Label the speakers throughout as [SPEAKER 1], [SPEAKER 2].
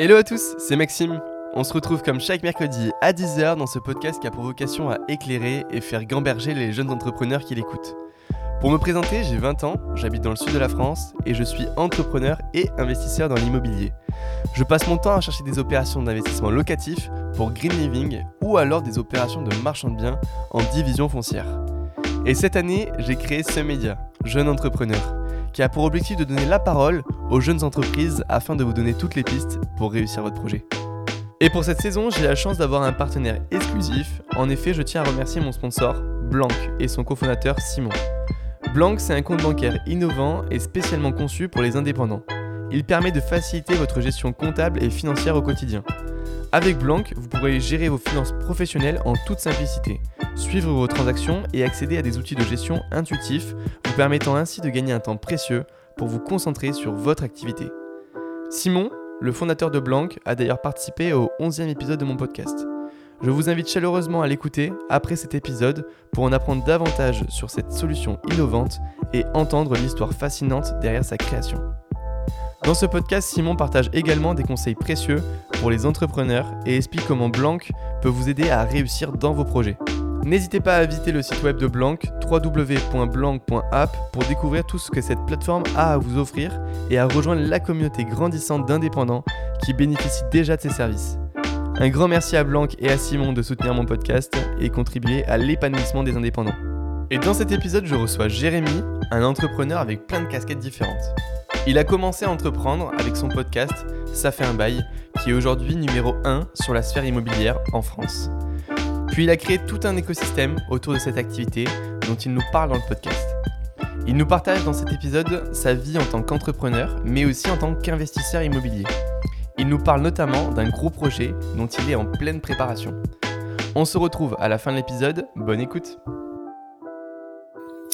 [SPEAKER 1] Hello à tous, c'est Maxime. On se retrouve comme chaque mercredi à 10h dans ce podcast qui a pour vocation à éclairer et faire gamberger les jeunes entrepreneurs qui l'écoutent. Pour me présenter, j'ai 20 ans, j'habite dans le sud de la France et je suis entrepreneur et investisseur dans l'immobilier. Je passe mon temps à chercher des opérations d'investissement locatif pour Green Living ou alors des opérations de marchand de biens en division foncière. Et cette année, j'ai créé ce média, Jeune Entrepreneur, qui a pour objectif de donner la parole aux jeunes entreprises afin de vous donner toutes les pistes pour réussir votre projet. Et pour cette saison, j'ai la chance d'avoir un partenaire exclusif. En effet, je tiens à remercier mon sponsor, Blanc, et son cofondateur, Simon. Blanc, c'est un compte bancaire innovant et spécialement conçu pour les indépendants. Il permet de faciliter votre gestion comptable et financière au quotidien. Avec Blanc, vous pourrez gérer vos finances professionnelles en toute simplicité, suivre vos transactions et accéder à des outils de gestion intuitifs, vous permettant ainsi de gagner un temps précieux pour vous concentrer sur votre activité. Simon, le fondateur de Blanc, a d'ailleurs participé au 11e épisode de mon podcast. Je vous invite chaleureusement à l'écouter après cet épisode pour en apprendre davantage sur cette solution innovante et entendre l'histoire fascinante derrière sa création. Dans ce podcast, Simon partage également des conseils précieux pour les entrepreneurs et explique comment Blanc peut vous aider à réussir dans vos projets. N'hésitez pas à visiter le site web de Blanc, www.blanc.app, pour découvrir tout ce que cette plateforme a à vous offrir et à rejoindre la communauté grandissante d'indépendants qui bénéficient déjà de ses services. Un grand merci à Blanc et à Simon de soutenir mon podcast et contribuer à l'épanouissement des indépendants. Et dans cet épisode, je reçois Jérémy, un entrepreneur avec plein de casquettes différentes. Il a commencé à entreprendre avec son podcast Ça fait un bail, qui est aujourd'hui numéro 1 sur la sphère immobilière en France. Puis il a créé tout un écosystème autour de cette activité dont il nous parle dans le podcast. Il nous partage dans cet épisode sa vie en tant qu'entrepreneur, mais aussi en tant qu'investisseur immobilier. Il nous parle notamment d'un gros projet dont il est en pleine préparation. On se retrouve à la fin de l'épisode, bonne écoute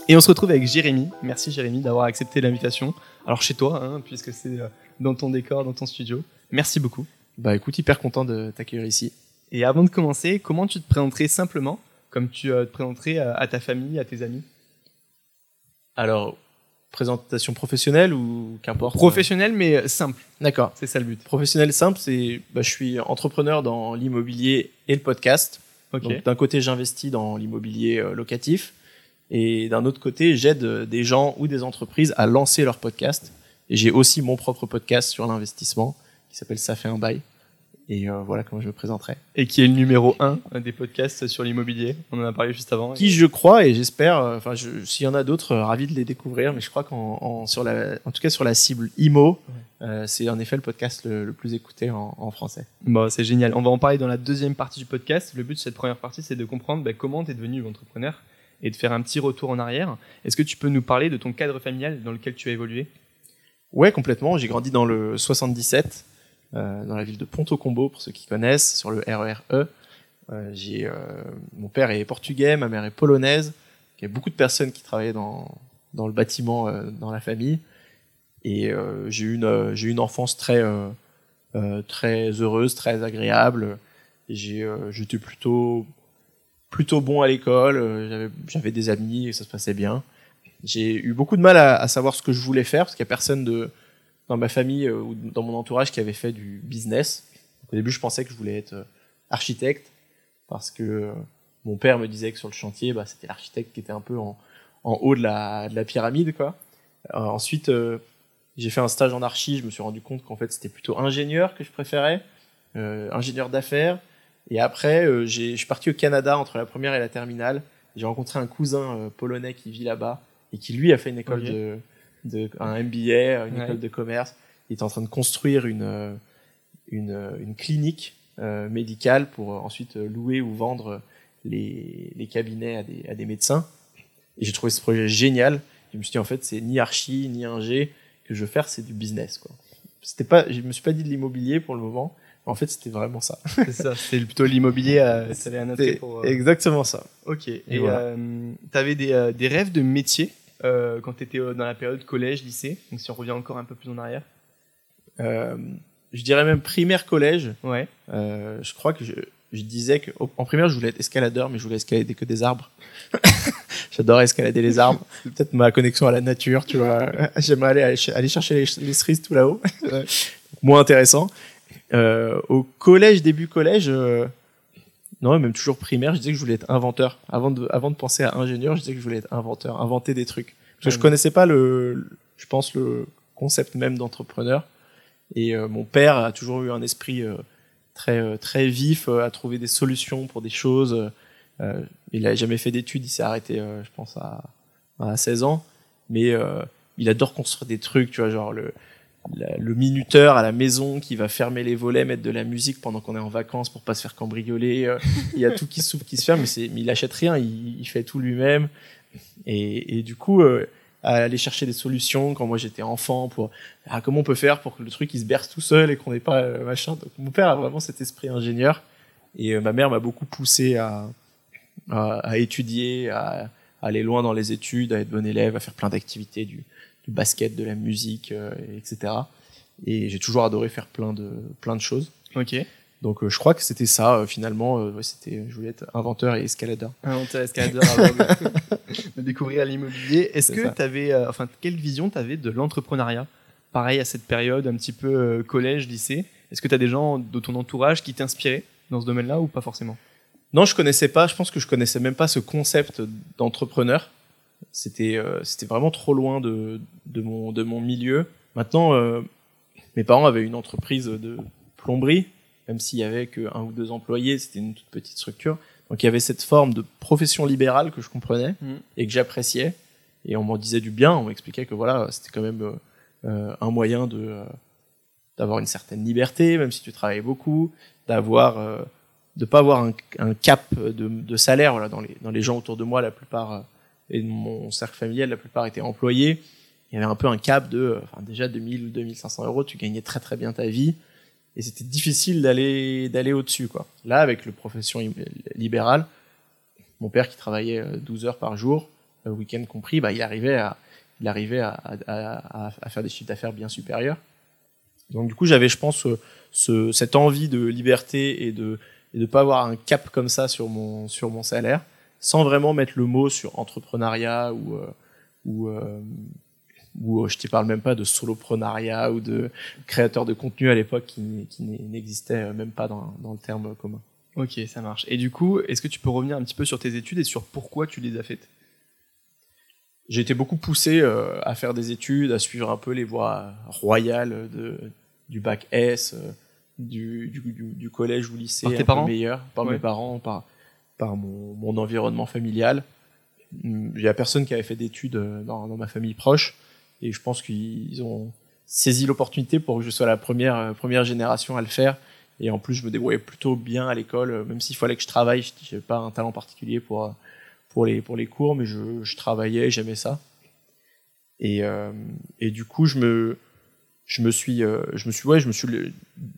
[SPEAKER 1] Et on se retrouve avec Jérémy. Merci Jérémy d'avoir accepté l'invitation. Alors chez toi, hein, puisque c'est euh, dans ton décor, dans ton studio. Merci beaucoup.
[SPEAKER 2] Bah écoute, hyper content de t'accueillir ici.
[SPEAKER 1] Et avant de commencer, comment tu te présenterais simplement, comme tu euh, te présenterais à, à ta famille, à tes amis?
[SPEAKER 2] Alors, présentation professionnelle ou qu'importe?
[SPEAKER 1] Professionnelle, mais simple.
[SPEAKER 2] D'accord.
[SPEAKER 1] C'est ça le but.
[SPEAKER 2] Professionnel simple, c'est bah, je suis entrepreneur dans l'immobilier et le podcast. Donc d'un côté, j'investis dans l'immobilier euh, locatif et d'un autre côté, j'aide euh, des gens ou des entreprises à lancer leur podcast. Et j'ai aussi mon propre podcast sur l'investissement qui s'appelle Ça fait un bail. Et euh, voilà comment je me présenterai.
[SPEAKER 1] Et qui est le numéro 1 des podcasts sur l'immobilier. On en a parlé juste avant.
[SPEAKER 2] Qui je crois et j'espère, euh, enfin je- s'il y en a d'autres, euh, ravi de les découvrir. Mais je crois qu'en en, sur la, en tout cas sur la cible IMO, euh, c'est en effet le podcast le, le plus écouté en, en français.
[SPEAKER 1] Bon, c'est génial. On va en parler dans la deuxième partie du podcast. Le but de cette première partie, c'est de comprendre bah, comment tu es devenu entrepreneur et de faire un petit retour en arrière. Est-ce que tu peux nous parler de ton cadre familial dans lequel tu as évolué?
[SPEAKER 2] Ouais, complètement. J'ai grandi dans le 77, euh, dans la ville de Ponto-Combo, pour ceux qui connaissent, sur le RER E. Euh, j'ai, euh, mon père est portugais, ma mère est polonaise. Il y a beaucoup de personnes qui travaillaient dans, le bâtiment dans la famille. Et j'ai eu une, enfance très, heureuse, très agréable. J'étais plutôt, plutôt bon à l'école. euh, J'avais, des amis et ça se passait bien. J'ai eu beaucoup de mal à, savoir ce que je voulais faire parce qu'il n'y a personne dans ma famille euh, ou dans mon entourage qui avait fait du business. Au début, je pensais que je voulais être euh, architecte parce que mon père me disait que sur le chantier, bah, c'était l'architecte qui était un peu en, haut de la, de la pyramide. Ensuite, j'ai fait un stage en archi. Je me suis rendu compte qu'en fait, c'était plutôt ingénieur que je préférais, ingénieur d'affaires. Et après, euh, je suis parti au Canada entre la première et la terminale. J'ai rencontré un cousin euh, polonais qui vit là-bas et qui lui a fait une école de, de un MBA, une
[SPEAKER 1] Ouais.
[SPEAKER 2] école de commerce. Il était en train de construire une euh, une, euh, une clinique euh, médicale pour ensuite louer ou vendre les, les cabinets à des, à des médecins. Et j'ai trouvé ce projet génial. Je me suis dit en fait c'est ni archi ni ingé que je veux faire, c'est du business quoi. C'était pas, je me suis pas dit de l'immobilier pour le moment. En fait, c'était vraiment ça.
[SPEAKER 1] C'est ça, c'est plutôt l'immobilier à ça à noter
[SPEAKER 2] C'était
[SPEAKER 1] pour. euh,
[SPEAKER 2] exactement ça.
[SPEAKER 1] Ok. Et,
[SPEAKER 2] Et voilà.
[SPEAKER 1] tu avais des, euh, des rêves de métier euh, quand tu étais dans la période collège, lycée Donc si on revient encore un peu plus en arrière?
[SPEAKER 2] Euh, je dirais même primaire collège.
[SPEAKER 1] Ouais.
[SPEAKER 2] Euh, je crois que je, je disais que en primaire je voulais être escaladeur, mais je voulais escalader que des arbres. J'adorais escalader les arbres. C'est peut-être ma connexion à la nature, tu vois. J'aimerais aller, aller chercher les, les cerises tout là-haut. Moins intéressant. Euh, au collège, début collège, euh, non, même toujours primaire, je disais que je voulais être inventeur. Avant de, avant de penser à ingénieur, je disais que je voulais être inventeur, inventer des trucs. Parce que je connaissais pas le, je pense, le concept même d'entrepreneur. Et euh, mon père a toujours eu un esprit très, très vif, à trouver des solutions pour des choses. Il a jamais fait d'études, il s'est arrêté, je pense, à, à 16 ans. Mais il adore construire des trucs, tu vois, genre le, le minuteur à la maison qui va fermer les volets, mettre de la musique pendant qu'on est en vacances pour pas se faire cambrioler. euh, Il y a tout qui s'ouvre, qui se ferme, mais, mais il achète rien, il, il fait tout lui-même. Et, et du coup, euh, à aller chercher des solutions quand moi j'étais enfant pour ah, comment on peut faire pour que le truc il se berce tout seul et qu'on n'ait pas euh, machin. Donc mon père a vraiment cet esprit ingénieur et euh, ma mère m'a beaucoup poussé à, à, à étudier, à, à aller loin dans les études, à être bon élève, à faire plein d'activités, du, du basket, de la musique, euh, etc. Et j'ai toujours adoré faire plein de plein de choses.
[SPEAKER 1] Ok.
[SPEAKER 2] Donc euh, je crois que c'était ça euh, finalement. ouais, c'était, je voulais être inventeur et escaladeur.
[SPEAKER 1] Inventeur escaladeur avant de, découvrir l'immobilier. Est-ce que tu avais, enfin, quelle vision tu avais de l'entrepreneuriat? Pareil à cette période, un petit peu collège, lycée. Est-ce que tu as des gens de ton entourage qui t'inspiraient dans ce domaine-là ou pas forcément?
[SPEAKER 2] Non, je connaissais pas. Je pense que je connaissais même pas ce concept d'entrepreneur. C'était euh, c'était vraiment trop loin de de mon de mon milieu. Maintenant, euh, mes parents avaient une entreprise de plomberie, même s'il y avait que un ou deux employés. C'était une toute petite structure. Donc il y avait cette forme de profession libérale que je comprenais
[SPEAKER 1] Mhm.
[SPEAKER 2] et que j'appréciais. Et on m'en disait du bien. On m'expliquait que voilà, c'était quand même euh, un moyen de euh, d'avoir une certaine liberté, même si tu travaillais beaucoup, d'avoir euh, de pas avoir un, un cap de, de salaire voilà dans les dans les gens autour de moi la plupart et mon cercle familial la plupart étaient employés. Il y avait un peu un cap de euh, enfin déjà 2000 ou 2500 euros tu gagnais très très bien ta vie. Et c'était difficile d'aller d'aller au dessus quoi. Là avec le profession libérale mon père qui travaillait euh, 12 heures par jour le week-end compris bah il arrivait à il arrivait à, faire des chiffres d'affaires bien supérieurs. Donc du coup j'avais je pense ce, ce- cette envie de liberté et de et de pas avoir un cap comme ça sur mon sur mon salaire sans vraiment mettre le mot sur entrepreneuriat ou euh, ou euh, ou euh, je te parle même pas de soloprenariat ou de créateur de contenu à l'époque qui, qui n'existait même pas dans, dans le terme commun.
[SPEAKER 1] Ok, ça marche. Et du coup, est-ce que tu peux revenir un petit peu sur tes études et sur pourquoi tu les as faites?
[SPEAKER 2] J'ai été beaucoup poussé euh, à faire des études, à suivre un peu les voies royales de, du bac S, euh, du, du, du, du collège ou lycée,
[SPEAKER 1] Par tes
[SPEAKER 2] un peu
[SPEAKER 1] parents?
[SPEAKER 2] meilleur, par
[SPEAKER 1] Ouais.
[SPEAKER 2] mes parents, par, par mon, environnement familial. Il y a personne qui avait fait d'études euh, dans, dans ma famille proche, et je pense qu'ils ont saisi l'opportunité pour que je sois la première, euh, première génération à le faire. Et en plus, je me débrouillais plutôt bien à l'école, euh, même s'il fallait que je travaille, je n'avais pas un talent particulier pour, pour, les, pour les cours, mais je, je travaillais, j'aimais ça. Et, et du coup, je me, je me suis, je me suis, ouais, je me suis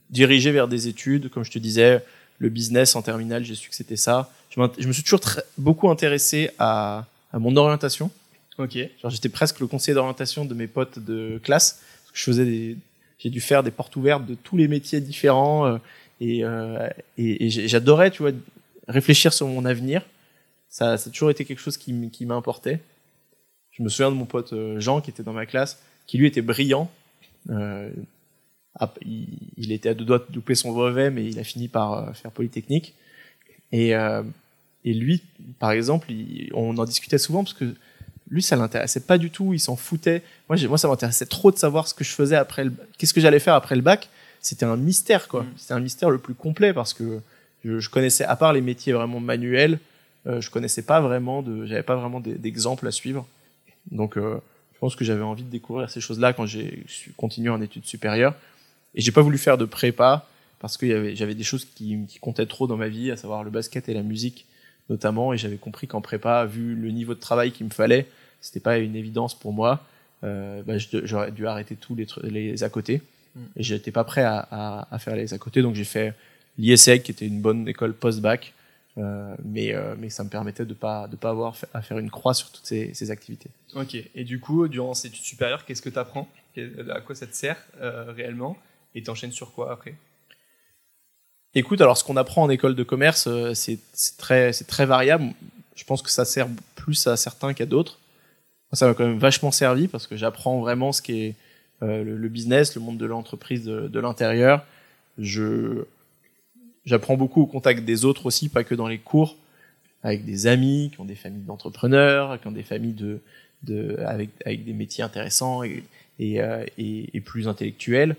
[SPEAKER 2] dirigé vers des études, comme je te disais, le business en terminale, j'ai su que c'était ça. Je, me suis toujours très- beaucoup intéressé à, à mon orientation.
[SPEAKER 1] Ok.
[SPEAKER 2] Genre, j'étais presque le conseiller d'orientation de mes potes de classe. Parce que je faisais des, j'ai dû faire des portes ouvertes de tous les métiers différents euh, et, euh, et, j'adorais, tu vois, réfléchir sur mon avenir. Ça, ça a toujours été quelque chose qui, qui m'importait. Je me souviens de mon pote euh, Jean qui était dans ma classe, qui lui était brillant. Euh, il, il était à deux doigts de doubler son brevet, mais il a fini par euh, faire Polytechnique. Et, euh, et lui, par exemple, il- on en discutait souvent parce que lui, ça l'intéressait pas du tout, il s'en foutait. Moi, moi ça m'intéressait trop de savoir ce que je faisais après le qu'est-ce que j'allais faire après le bac. C'était un mystère, quoi.
[SPEAKER 1] Mm.
[SPEAKER 2] C'était un mystère le plus complet parce que je, je connaissais, à part les métiers vraiment manuels, euh, je connaissais pas vraiment de, j'avais pas vraiment d'e- d'exemples à suivre. Donc, euh, je pense que j'avais envie de découvrir ces choses-là quand j'ai continué en études supérieures. Et j'ai pas voulu faire de prépa parce que j'avais des choses qui, qui comptaient trop dans ma vie, à savoir le basket et la musique notamment. Et j'avais compris qu'en prépa, vu le niveau de travail qu'il me fallait, c'était pas une évidence pour moi. Euh, bah, j'aurais dû arrêter tous les, à côté.
[SPEAKER 1] Mm.
[SPEAKER 2] Et j'étais pas prêt à, à, à faire les à côté, donc j'ai fait l'ISEC, qui était une bonne école post-bac, euh, mais, euh, mais ça me permettait de pas de pas avoir à faire une croix sur toutes ces, ces activités.
[SPEAKER 1] Ok. Et du coup, durant ces études supérieures, qu'est-ce que tu apprends À quoi ça te sert euh, réellement? Et t'enchaînes sur quoi après?
[SPEAKER 2] Écoute, alors ce qu'on apprend en école de commerce, euh, c'est très, très variable. Je pense que ça sert plus à certains qu'à d'autres. Ça m'a quand même vachement servi parce que j'apprends vraiment ce qui est euh, le, business, le monde de l'entreprise de, l'intérieur. j'apprends beaucoup au contact des autres aussi, pas que dans les cours, avec des amis qui ont des familles d'entrepreneurs, qui ont des familles de, de avec, avec des métiers intéressants et, et, euh, et plus intellectuels.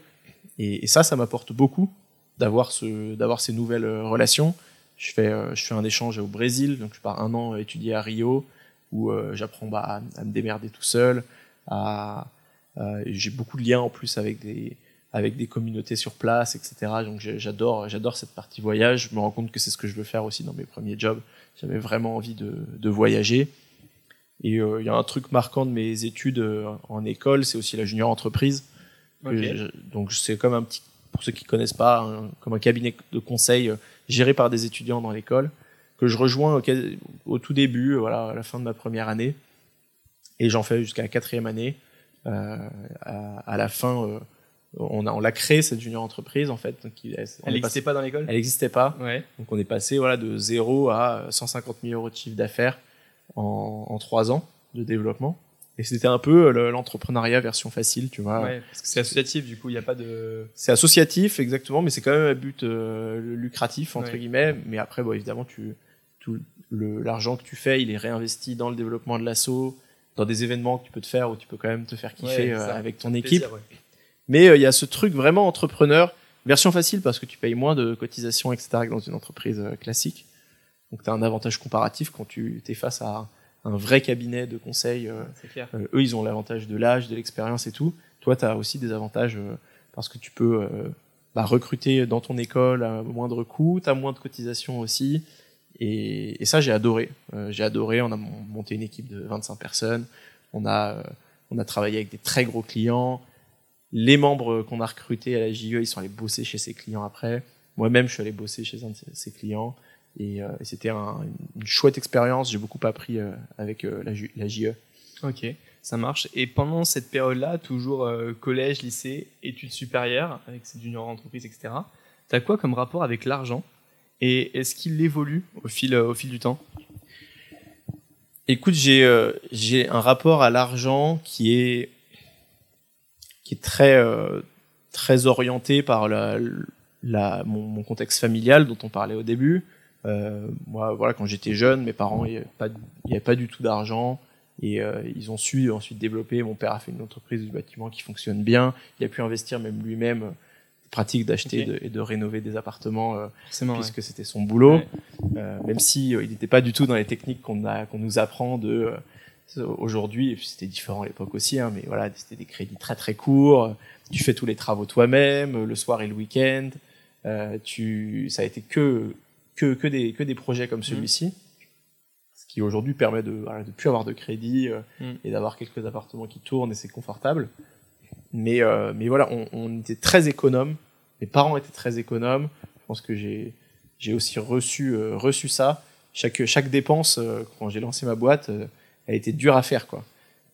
[SPEAKER 2] Et, ça, ça m'apporte beaucoup d'avoir ce d'avoir ces nouvelles euh, relations. Je fais euh, je fais un échange au Brésil, donc je pars un an étudier à Rio où euh, j'apprends bah, à, me démerder tout seul. J'ai beaucoup de liens en plus avec des communautés sur place, etc. Donc j'adore, cette partie voyage. Je me rends compte que c'est ce que je veux faire aussi dans mes premiers jobs. J'avais vraiment envie de, voyager. Et il y a un truc marquant de mes études en école, c'est aussi la junior entreprise.
[SPEAKER 1] Okay.
[SPEAKER 2] Je, donc c'est comme un petit, pour ceux qui connaissent pas, un, comme un cabinet de conseil euh, géré par des étudiants dans l'école que je rejoins au, au, tout début, voilà, à la fin de ma première année, et j'en fais jusqu'à la quatrième année. Euh, à, à, la fin, on a on l'a créé cette junior entreprise en fait. Donc,
[SPEAKER 1] elle n'existait pas dans l'école?
[SPEAKER 2] Elle n'existait pas.
[SPEAKER 1] Ouais.
[SPEAKER 2] Donc on est passé voilà de 0 à 150 000 euros de chiffre d'affaires en, en 3 ans de développement. Et c'était un peu l'entrepreneuriat version facile, tu vois.
[SPEAKER 1] Ouais, parce que c'est associatif, du coup, il n'y a pas de.
[SPEAKER 2] C'est associatif, exactement, mais c'est quand même un but euh, lucratif entre ouais. guillemets. Mais après, bon, évidemment, tu tout l'argent que tu fais, il est réinvesti dans le développement de l'assaut, dans des événements que tu peux te faire où tu peux quand même te faire kiffer
[SPEAKER 1] ouais,
[SPEAKER 2] euh, avec ton équipe.
[SPEAKER 1] Plaisir,
[SPEAKER 2] mais il euh, y a ce truc vraiment entrepreneur, version facile parce que tu payes moins de cotisations, etc. que dans une entreprise euh, classique. Donc tu as un avantage comparatif quand tu es face à un vrai cabinet de conseil. Euh,
[SPEAKER 1] euh,
[SPEAKER 2] eux, ils ont l'avantage de l'âge, de l'expérience et tout. Toi, tu as aussi des avantages euh, parce que tu peux bah, recruter dans ton école à moindre coût, tu as moins de cotisations aussi. Et, et ça, j'ai adoré. J'ai adoré. On a monté une équipe de 25 personnes. On a, on a travaillé avec des très gros clients. Les membres qu'on a recrutés à la JE, ils sont allés bosser chez ces clients après. Moi-même, je suis allé bosser chez un de ces clients. Et, euh, et c'était un, une chouette expérience. J'ai beaucoup appris euh, avec euh, la, la, JE.
[SPEAKER 1] Ok, ça marche. Et pendant cette période-là, toujours euh, collège, lycée, études supérieures, avec ces junior entreprises, etc., tu as quoi comme rapport avec l'argent? Et est-ce qu'il évolue au fil, au fil du temps?
[SPEAKER 2] Écoute, j'ai euh, j'ai un rapport à l'argent qui est qui est très euh, très orienté par la, la mon, mon, contexte familial dont on parlait au début. Euh, moi, voilà, quand j'étais jeune, mes parents, il n'y avait, pas du tout d'argent et euh, ils ont su ensuite développer. Mon père a fait une entreprise de bâtiment qui fonctionne bien. Il a pu investir même lui-même pratique d'acheter okay. et de rénover des appartements euh, puisque
[SPEAKER 1] ouais.
[SPEAKER 2] c'était son boulot
[SPEAKER 1] ouais.
[SPEAKER 2] euh, même si euh, il n'était pas du tout dans les techniques qu'on a qu'on nous apprend de euh, aujourd'hui et puis c'était différent à l'époque aussi hein, mais voilà c'était des crédits très très courts tu fais tous les travaux toi-même le soir et le week-end euh, tu ça a été que que que des que des projets comme celui-ci. Mmh. ce qui aujourd'hui permet de de plus avoir de crédit
[SPEAKER 1] mmh.
[SPEAKER 2] et d'avoir quelques appartements qui tournent et c'est confortable. Mais euh, mais voilà on, on, était très économe mes parents étaient très économes. Je pense que j'ai j'ai aussi reçu euh, reçu ça. Chaque chaque dépense euh, quand j'ai lancé ma boîte euh, elle était dure à faire quoi.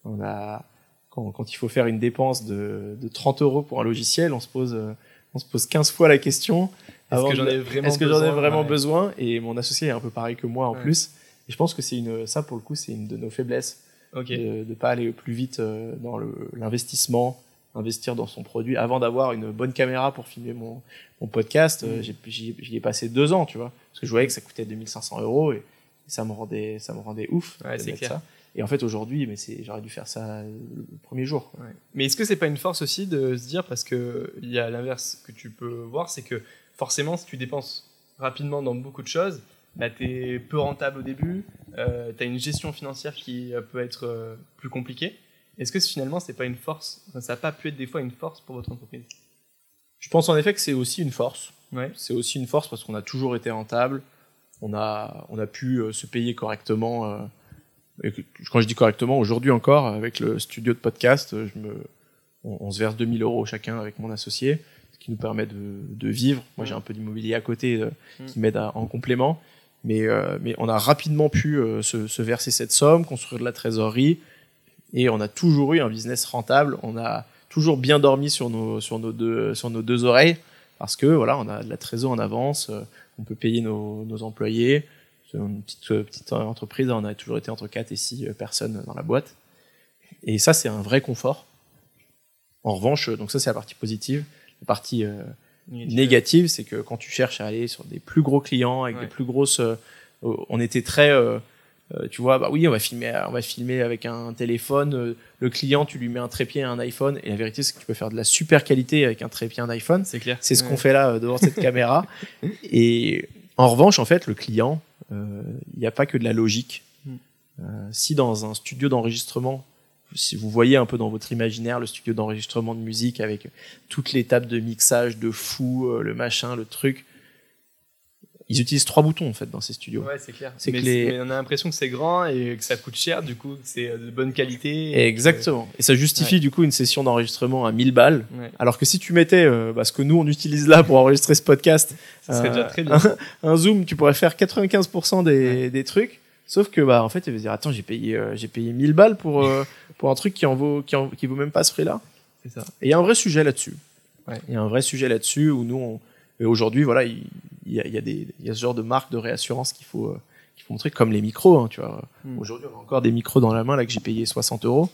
[SPEAKER 2] On a quand, quand il faut faire une dépense de, de 30 euros pour un logiciel on se pose euh, on se pose 15 fois la question
[SPEAKER 1] est-ce que j'en ai vraiment,
[SPEAKER 2] est-ce que j'en ai vraiment ouais. besoin et mon associé est un peu pareil que moi en
[SPEAKER 1] ouais.
[SPEAKER 2] plus et je pense que c'est une ça pour le coup c'est une de nos faiblesses
[SPEAKER 1] okay.
[SPEAKER 2] de ne pas aller plus vite euh, dans l'investissement investir dans son produit avant d'avoir une bonne caméra pour filmer mon, mon podcast. Mmh. J'y ai passé deux ans, tu vois, parce que je voyais que ça coûtait 2500 euros et, ça me rendait, ça me rendait ouf.
[SPEAKER 1] Ouais, c'est clair.
[SPEAKER 2] Ça. Et en fait, aujourd'hui, mais c'est, j'aurais dû faire ça le premier jour.
[SPEAKER 1] Ouais. Mais est-ce que c'est pas une force aussi de se dire, parce que il y a l'inverse que tu peux voir, c'est que forcément, si tu dépenses rapidement dans beaucoup de choses, bah, tu es peu rentable au début, euh, tu as une gestion financière qui peut être euh, plus compliquée. Est-ce que finalement, c'est pas une force enfin, Ça n'a pas pu être des fois une force pour votre entreprise?
[SPEAKER 2] Je pense en effet que c'est aussi une force.
[SPEAKER 1] Ouais.
[SPEAKER 2] C'est aussi une force parce qu'on a toujours été rentable. On a, on a pu euh, se payer correctement. Et quand je dis correctement, aujourd'hui encore, avec le studio de podcast, je me, on, on se verse 2000 euros chacun avec mon associé, ce qui nous permet de, de vivre. Moi, j'ai un peu d'immobilier à côté euh,
[SPEAKER 1] Mm.
[SPEAKER 2] qui m'aide en complément. Mais, euh, mais on a rapidement pu euh, se, se verser cette somme, construire de la trésorerie et on a toujours eu un business rentable. On a toujours bien dormi sur nos, sur nos, deux, sur nos deux oreilles parce que voilà, on a de la trésorerie en avance, on peut payer nos, nos employés. Une petite, petite entreprise, on a toujours été entre 4 et 6 personnes dans la boîte. Et ça, c'est un vrai confort. En revanche, donc ça, c'est la partie positive. La partie, euh, négative, c'est que quand tu cherches à aller sur des plus gros clients avec
[SPEAKER 1] Ouais.
[SPEAKER 2] des plus grosses, euh, euh, on était très, euh, euh, tu vois, bah oui, on va filmer, on va filmer avec un téléphone. euh, le client, tu lui mets un trépied et un iPhone, et la vérité, c'est que tu peux faire de la super qualité avec un trépied et un iPhone.
[SPEAKER 1] C'est clair.
[SPEAKER 2] C'est ce qu'on fait là euh, devant cette caméra. Et en revanche, en fait, le client, euh, il n'y a pas que de la logique.
[SPEAKER 1] Mm.
[SPEAKER 2] Euh, si dans un studio d'enregistrement, si vous voyez un peu dans votre imaginaire le studio d'enregistrement de musique avec toutes les tables de mixage de fou, euh, le machin, le truc, ils utilisent trois boutons en fait dans ces studios.
[SPEAKER 1] Ouais, c'est clair.
[SPEAKER 2] C'est
[SPEAKER 1] mais,
[SPEAKER 2] que les-
[SPEAKER 1] mais on a l'impression que c'est grand et que ça coûte cher, du coup, que c'est euh, de bonne qualité. et
[SPEAKER 2] Exactement. Et ça justifie du coup une session d'enregistrement à 1000 balles.
[SPEAKER 1] Ouais.
[SPEAKER 2] Alors que si tu mettais euh, bah, ce que nous on utilise là pour enregistrer ce podcast,
[SPEAKER 1] Ça serait
[SPEAKER 2] Euh,
[SPEAKER 1] déjà très bien.
[SPEAKER 2] un zoom, tu pourrais faire 95% des, des trucs. Sauf que bah en fait, il va dire attends, j'ai payé euh, j'ai payé 1000 balles pour pour un truc qui en vaut qui, en- qui vaut même pas ce prix-là.
[SPEAKER 1] C'est ça.
[SPEAKER 2] Et il y a un vrai sujet là-dessus. Il y a un vrai sujet là-dessus où nous on et aujourd'hui voilà, il, il y a il y a il y a ce genre de marque de réassurance qu'il faut euh, qu'il faut montrer comme les micros hein, tu vois.
[SPEAKER 1] Hmm.
[SPEAKER 2] Aujourd'hui, on a encore des micros dans la main là que j'ai payé 60 euros.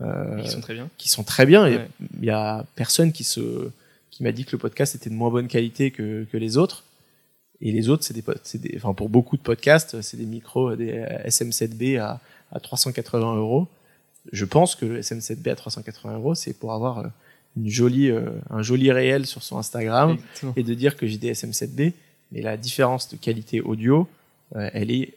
[SPEAKER 2] Euh,
[SPEAKER 1] Ils sont très bien.
[SPEAKER 2] qui sont très bien. et
[SPEAKER 1] Ouais.
[SPEAKER 2] Il y a personne qui se qui m'a dit que le podcast était de moins bonne qualité que, que les autres. Et les autres, c'est des, des, enfin pour beaucoup de podcasts, c'est des micros, des SM7B à, à 380 euros. Je pense que le SM7B à 380 euros, c'est pour avoir euh, une jolie, euh, un joli réel sur son Instagram
[SPEAKER 1] Exactement.
[SPEAKER 2] et de dire que j'ai des SM7B. Mais la différence de qualité audio, euh, elle est,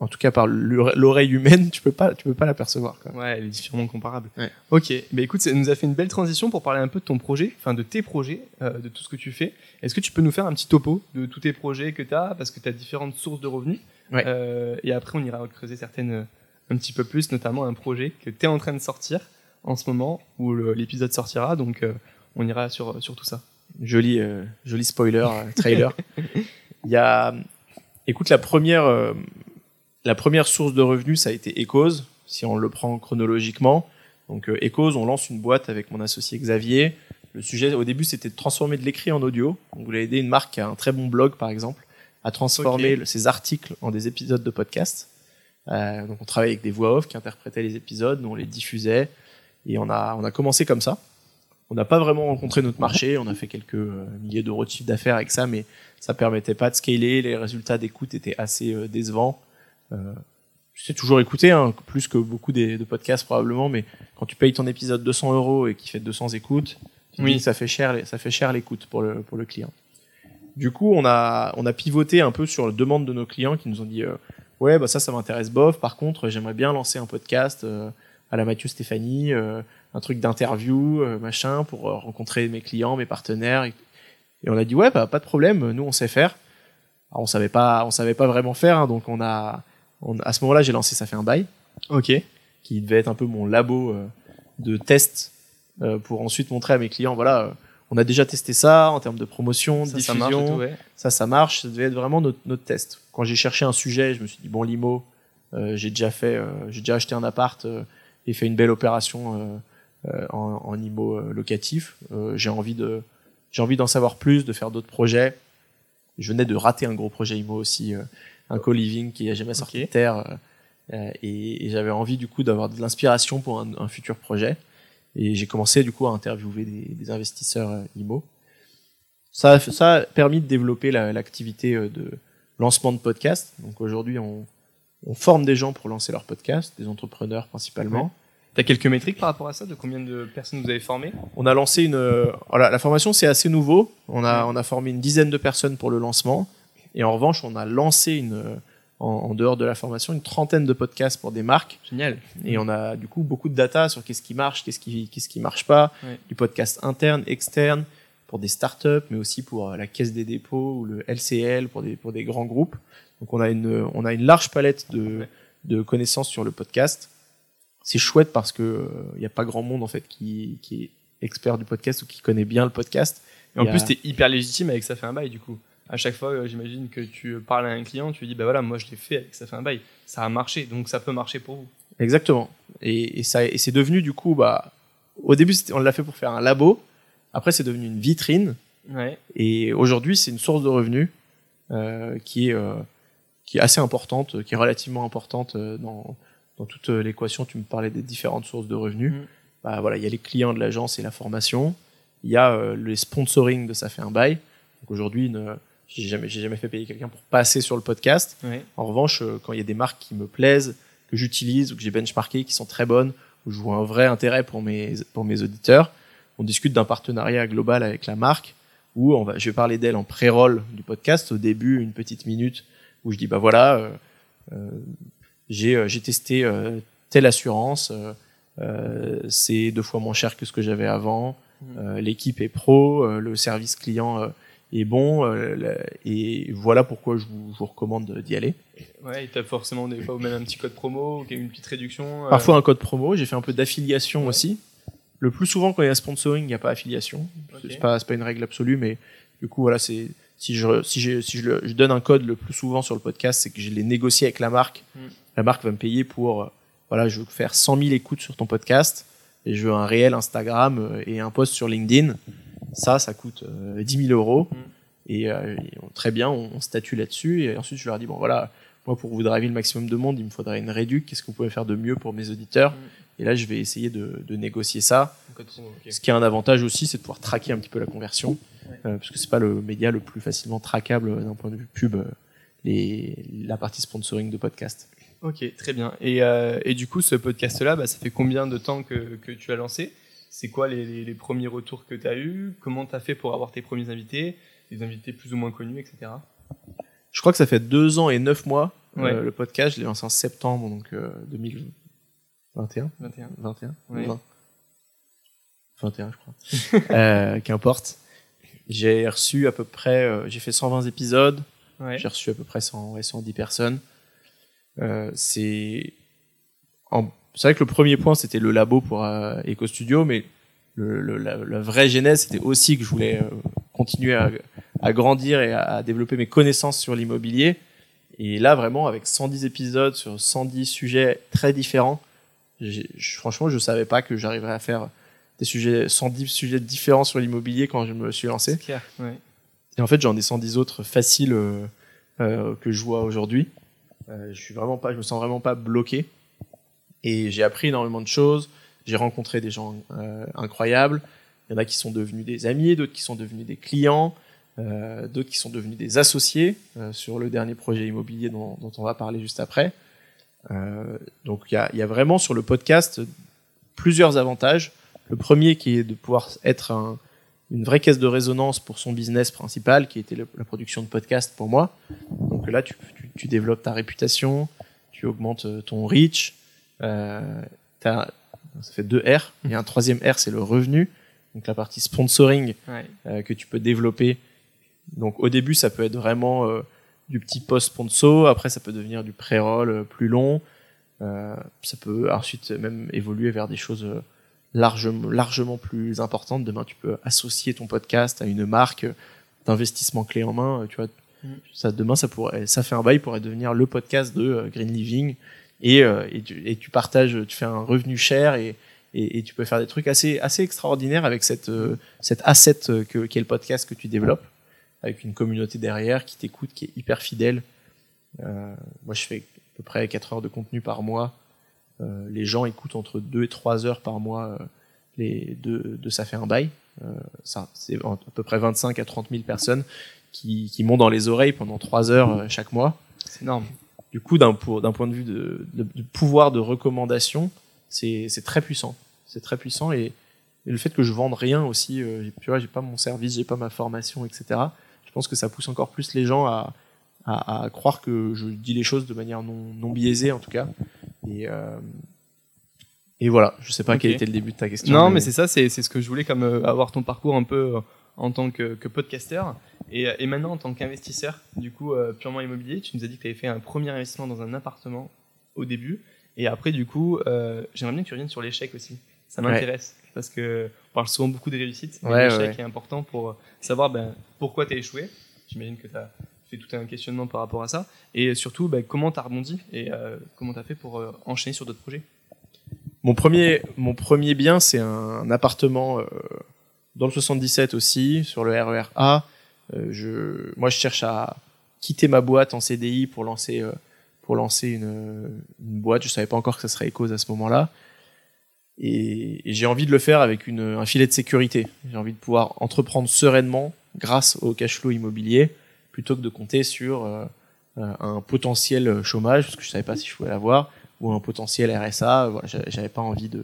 [SPEAKER 2] en tout cas par l'ore- l'oreille humaine, tu peux pas, tu peux pas l'apercevoir.
[SPEAKER 1] Ouais, elle est différemment comparable.
[SPEAKER 2] Ouais.
[SPEAKER 1] Ok, bah écoute, ça nous a fait une belle transition pour parler un peu de ton projet, enfin de tes projets, euh, de tout ce que tu fais. Est-ce que tu peux nous faire un petit topo de tous tes projets que tu as, parce que tu as différentes sources de revenus
[SPEAKER 2] Ouais.
[SPEAKER 1] Euh, Et après, on ira creuser certaines un petit peu plus, notamment un projet que tu es en train de sortir en ce moment, où l'épisode sortira, donc on ira sur, sur tout ça.
[SPEAKER 2] Joli, euh, joli spoiler, euh, trailer. Il y a, écoute, la première, euh, la première source de revenus, ça a été Echoes, si on le prend chronologiquement. Donc, euh, Echoes, on lance une boîte avec mon associé Xavier. Le sujet, au début, c'était de transformer de l'écrit en audio. On voulait aider une marque qui a un très bon blog, par exemple, à transformer ses articles en des épisodes de podcast. Euh, donc, on travaillait avec des voix off qui interprétaient les épisodes, nous on les diffusait. Et on a, on a commencé comme ça. On n'a pas vraiment rencontré notre marché, on a fait quelques euh, milliers d'euros de chiffre d'affaires avec ça, mais ça permettait pas de scaler, les résultats d'écoute étaient assez euh, décevants. Euh, c'est toujours écouté, hein, plus que beaucoup des, de podcasts probablement, mais quand tu payes ton épisode 200 euros et qu'il fait 200 écoutes,
[SPEAKER 1] Oui.
[SPEAKER 2] dis ça fait cher, ça fait cher l'écoute pour le, pour le client. Du coup, on a, on a pivoté un peu sur la demande de nos clients qui nous ont dit, euh, ouais, bah ça, ça m'intéresse bof. Par contre, j'aimerais bien lancer un podcast euh, à la Mathieu Stéphanie, euh, un truc d'interview, euh, machin, pour euh, rencontrer mes clients, mes partenaires. Et, et on a dit, ouais, bah, pas de problème, nous, on sait faire. Alors, on savait pas, on savait pas vraiment faire, hein, donc on a, on- à ce moment-là, j'ai lancé Ça fait un bail,
[SPEAKER 1] Ok.
[SPEAKER 2] qui devait être un peu mon labo euh, de test euh, pour ensuite montrer à mes clients, voilà, euh, on a déjà testé ça en termes de promotion, de
[SPEAKER 1] Ça, ça marche et tout, ouais.
[SPEAKER 2] ça, ça marche, ça devait être vraiment notre, notre test. Quand j'ai cherché un sujet, je me suis dit, bon, Limo, j'ai déjà fait, j'ai déjà acheté un appart et fait une belle opération en, en IMO euh, locatif. Euh, j'ai envie de, j'ai envie d'en savoir plus, de faire d'autres projets. Je venais de rater un gros projet IMO aussi, euh, un co-living qui a jamais sorti de terre. euh, euh, et et j'avais envie du coup d'avoir de l'inspiration pour un, un futur projet. Et j'ai commencé du coup à interviewer des, des investisseurs euh, IMO. Ça, ça a permis de développer la- l'activité euh, de lancement de podcast. Donc aujourd'hui, on, on forme des gens pour lancer leur podcast, des entrepreneurs principalement.
[SPEAKER 1] T'as quelques métriques par rapport à ça, de combien de personnes vous avez formées?
[SPEAKER 2] On a lancé une. euh, voilà, la formation, c'est assez nouveau. On a, on a formé une dizaine de personnes pour le lancement. Et en revanche, on a lancé une, euh, en, en dehors de la formation une trentaine de podcasts pour des marques.
[SPEAKER 1] Génial.
[SPEAKER 2] Et on a du coup beaucoup de data sur qu'est-ce qui marche, qu'est-ce qui, qu'est-ce qui marche pas,
[SPEAKER 1] Ouais.
[SPEAKER 2] du podcast interne, externe, pour des startups, mais aussi pour euh, la Caisse des dépôts ou le LCL pour des, pour des grands groupes. Donc on a une, on a une large palette de, de connaissances sur le podcast. C'est chouette parce que il n'y a pas grand monde en fait qui, qui est expert du podcast ou qui connaît bien le podcast.
[SPEAKER 1] Et en
[SPEAKER 2] a-
[SPEAKER 1] plus, t'es hyper légitime avec ça fait un bail, du coup. À chaque fois, euh, j'imagine que tu parles à un client, tu lui dis, bah voilà, moi je l'ai fait avec ça fait un bail. Ça a marché, donc ça peut marcher pour vous.
[SPEAKER 2] Exactement. Et, et ça, et c'est devenu du coup, bah, au début on l'a fait pour faire un labo. Après c'est devenu une vitrine.
[SPEAKER 1] Ouais.
[SPEAKER 2] Et aujourd'hui, c'est une source de revenus euh, qui, est, euh, qui est assez importante, qui est relativement importante euh, dans, dans toute euh, l'équation. Tu me parlais des différentes sources de revenus.
[SPEAKER 1] Mhm.
[SPEAKER 2] Bah, voilà, il y a les clients de l'agence et la formation. il y a euh, les sponsoring de ça fait un bail. Donc aujourd'hui, j'ai jamais, jamais fait payer quelqu'un pour passer sur le podcast. En revanche, euh, quand il y a des marques qui me plaisent, que j'utilise ou que j'ai benchmarké, qui sont très bonnes, où je vois un vrai intérêt pour mes, pour mes auditeurs, on discute d'un partenariat global avec la marque où on va, je vais parler d'elle en pré-roll du podcast. Au début, une petite minute où je dis bah voilà, euh, euh, j'ai euh, j'ai testé euh, telle assurance, euh, c'est deux fois moins cher que ce que j'avais avant,
[SPEAKER 3] Mhm.
[SPEAKER 2] euh, l'équipe est pro, euh, le service client euh, est bon, euh, et voilà pourquoi je vous, je vous recommande d'y aller.
[SPEAKER 3] Ouais, et t'as forcément des fois ou même un petit code promo, ou une petite réduction.
[SPEAKER 2] Parfois un code promo, j'ai fait un peu d'affiliation
[SPEAKER 3] Ouais.
[SPEAKER 2] aussi. Le plus souvent quand il y a sponsoring, il n'y a pas affiliation.
[SPEAKER 3] Ok.
[SPEAKER 2] C'est pas, pas une règle absolue, mais du coup voilà, c'est si je si, si je, le- je donne un code le plus souvent sur le podcast, c'est que je l'ai négocié avec la marque.
[SPEAKER 3] Mm.
[SPEAKER 2] La marque va me payer pour euh, voilà, je veux faire 100 000 écoutes sur ton podcast et je veux un réel Instagram euh, et un post sur LinkedIn. Ça, ça coûte euh, 10 000 euros
[SPEAKER 3] Mm.
[SPEAKER 2] et, euh, très bien, on, on statue là-dessus et ensuite je leur dis bon voilà, moi pour vous driver le maximum de monde, il me faudrait une réduc. Qu'est-ce que vous pouvez faire de mieux pour mes auditeurs
[SPEAKER 3] Mm.
[SPEAKER 2] Et là, je vais essayer de, de négocier ça. Ce qui a un avantage aussi, c'est de pouvoir traquer un petit peu la conversion,
[SPEAKER 3] Ouais.
[SPEAKER 2] euh, parce que c'est pas le média le plus facilement traquable euh, d'un point de vue pub, euh, les, la partie sponsoring de podcast.
[SPEAKER 3] Ok, très bien. Et, euh, et du coup, ce podcast-là, bah, ça fait combien de temps que, que tu as lancé? C'est quoi les, les- les premiers retours que tu as eus? Comment tu as fait pour avoir tes premiers invités? Des invités plus ou moins connus, etc.
[SPEAKER 2] Je crois que ça fait deux ans et neuf mois euh, le podcast. Je l'ai lancé en septembre, donc euh, 2021,
[SPEAKER 3] 21.
[SPEAKER 2] 21,
[SPEAKER 3] Ouais.
[SPEAKER 2] 20. 21, je crois. euh, Qu'importe. J'ai reçu à peu près, j'ai fait 120 épisodes.
[SPEAKER 3] Ouais.
[SPEAKER 2] J'ai reçu à peu près 100, ouais, 110 personnes. Euh, c'est en- c'est vrai que le premier point c'était le labo pour euh, Eco Studio, mais le, le- la, la vraie genèse c'était aussi que je voulais euh, continuer à, à grandir et à, à développer mes connaissances sur l'immobilier. Et là vraiment avec 110 épisodes sur 110 sujets très différents, j'ai- franchement je savais pas que j'arriverais à faire des sujets 110 sujets différents sur l'immobilier quand je me suis lancé.
[SPEAKER 3] Clair. Ouais.
[SPEAKER 2] Et en fait, j'en ai 110 autres faciles euh, euh, que je vois aujourd'hui. Euh, je suis vraiment pas, je me sens vraiment pas bloqué. Et j'ai appris énormément de choses. J'ai rencontré des gens euh, incroyables. Il y en a qui sont devenus des amis, d'autres qui sont devenus des clients, euh, d'autres qui sont devenus des associés sur le dernier projet immobilier dont, on va parler juste après. Donc il y a, vraiment sur le podcast plusieurs avantages. Le premier qui est de pouvoir être un, une vraie caisse de résonance pour son business principal, qui était la production de podcasts pour moi. Donc là, tu, tu, développes ta réputation, tu augmentes euh, ton reach. Euh, ça fait deux R. Et un troisième R, c'est le revenu. Donc la partie sponsoring
[SPEAKER 3] Ouais.
[SPEAKER 2] euh, que tu peux développer. Donc au début, ça peut être vraiment euh, du petit post sponsor. Après, ça peut devenir du pré-roll plus long. Ça peut ensuite même évoluer vers des choses largement, largement plus importantes. Demain, tu peux associer ton podcast à une marque d'investissement clé en main. Tu vois. Ça, demain, ça pourrait, ça fait un bail pourrait devenir le podcast de euh, Green Living. Et, euh, et, tu, partages, tu fais un revenu cher et, et, tu peux faire des trucs assez, assez extraordinaires avec cette, euh, cet asset que, qu'est le podcast que tu développes, avec une communauté derrière qui t'écoute, qui est hyper fidèle. Moi, je fais à peu près 4 heures de contenu par mois. Les gens écoutent entre 2 et 3 heures par mois les, de, de Ça fait un bail. Ça, c'est à peu près 25 à 30 000 personnes qui, qui m'ont dans les oreilles pendant 3 heures euh, chaque mois.
[SPEAKER 3] C'est énorme.
[SPEAKER 2] Du coup, d'un, point de vue de, de- de pouvoir de recommandation, c'est, très puissant. C'est très puissant et, et le fait que je vende rien aussi, euh, tu vois, j'ai pas mon service, j'ai pas ma formation, etc. Je pense que ça pousse encore plus les gens à, à, à croire que je dis les choses de manière non, non biaisée en tout cas. Et, euh, et voilà, je sais pas quel était le début de ta question.
[SPEAKER 3] Non, mais c'est ça, c'est ce que je voulais, comme euh, avoir ton parcours un peu en tant que, que podcasteur. Et, euh, et maintenant, en tant qu'investisseur, du coup, euh, purement immobilier, tu nous as dit que tu avais fait un premier investissement dans un appartement au début. Et après, du coup, euh, j'aimerais bien que tu reviennes sur l'échec aussi. Ça m'intéresse. Parce que on parle souvent beaucoup des réussites, mais
[SPEAKER 2] Ouais,
[SPEAKER 3] l'échec
[SPEAKER 2] ouais.
[SPEAKER 3] est important pour euh, savoir ben, pourquoi tu as échoué. J'imagine que tu as fait tout un questionnement par rapport à ça. Et surtout, ben, comment tu as rebondi et euh, comment tu as fait pour euh, enchaîner sur d'autres projets?
[SPEAKER 2] Mon premier, mon premier bien, c'est un, appartement euh, dans le 77 aussi, sur le RER A. Euh, je, moi, je cherche à quitter ma boîte en CDI pour lancer, euh, pour lancer une, une boîte. Je savais pas encore que ça serait Ecos à ce moment-là. Et, et j'ai envie de le faire avec une, un filet de sécurité. J'ai envie de pouvoir entreprendre sereinement grâce au cash flow immobilier plutôt que de compter sur euh, euh, un potentiel chômage, parce que je savais pas si je pouvais l'avoir, ou un potentiel RSA. Voilà, j'a- j'avais pas envie de,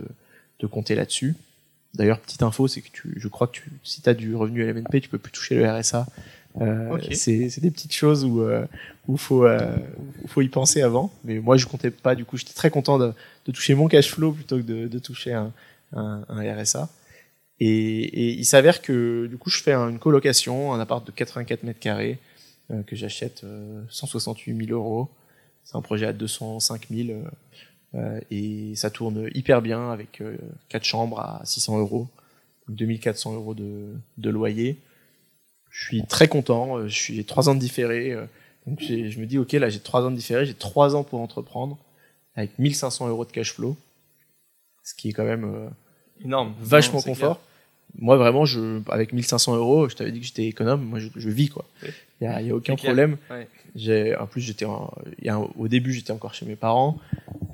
[SPEAKER 2] de compter là-dessus. D'ailleurs, petite info, c'est que tu, je crois que tu, si tu as du revenu LMNP, tu peux plus toucher le RSA. Euh. C'est des petites choses où euh, où faut euh, où faut y penser avant. Mais moi, je comptais pas. Du coup, j'étais très content de, de toucher mon cash flow plutôt que de, de toucher un, un, un RSA. Et, et il s'avère que du coup, je fais un- une colocation, un appart de 84 mètres carrés euh, que j'achète euh, 168 000 euros. C'est un projet à 205 000 euh, euh, et ça tourne hyper bien avec euh, quatre chambres à 600 euros, donc 2400 euros de, de loyer. Je suis très content. euh, Je suis j'ai trois ans de différé. euh, donc je me dis ok là j'ai trois ans de différé, j'ai trois ans pour entreprendre avec 1500 euros de cash flow, ce qui est quand même euh,
[SPEAKER 3] Énorme.
[SPEAKER 2] vachement
[SPEAKER 3] Non,
[SPEAKER 2] confort. Moi vraiment je avec 1500 euros, je t'avais dit que j'étais économe. Moi je, je vis quoi.
[SPEAKER 3] Oui.
[SPEAKER 2] Il y a, il y a aucun problème.
[SPEAKER 3] Ouais.
[SPEAKER 2] J'ai en plus j'étais au début j'étais encore chez mes parents,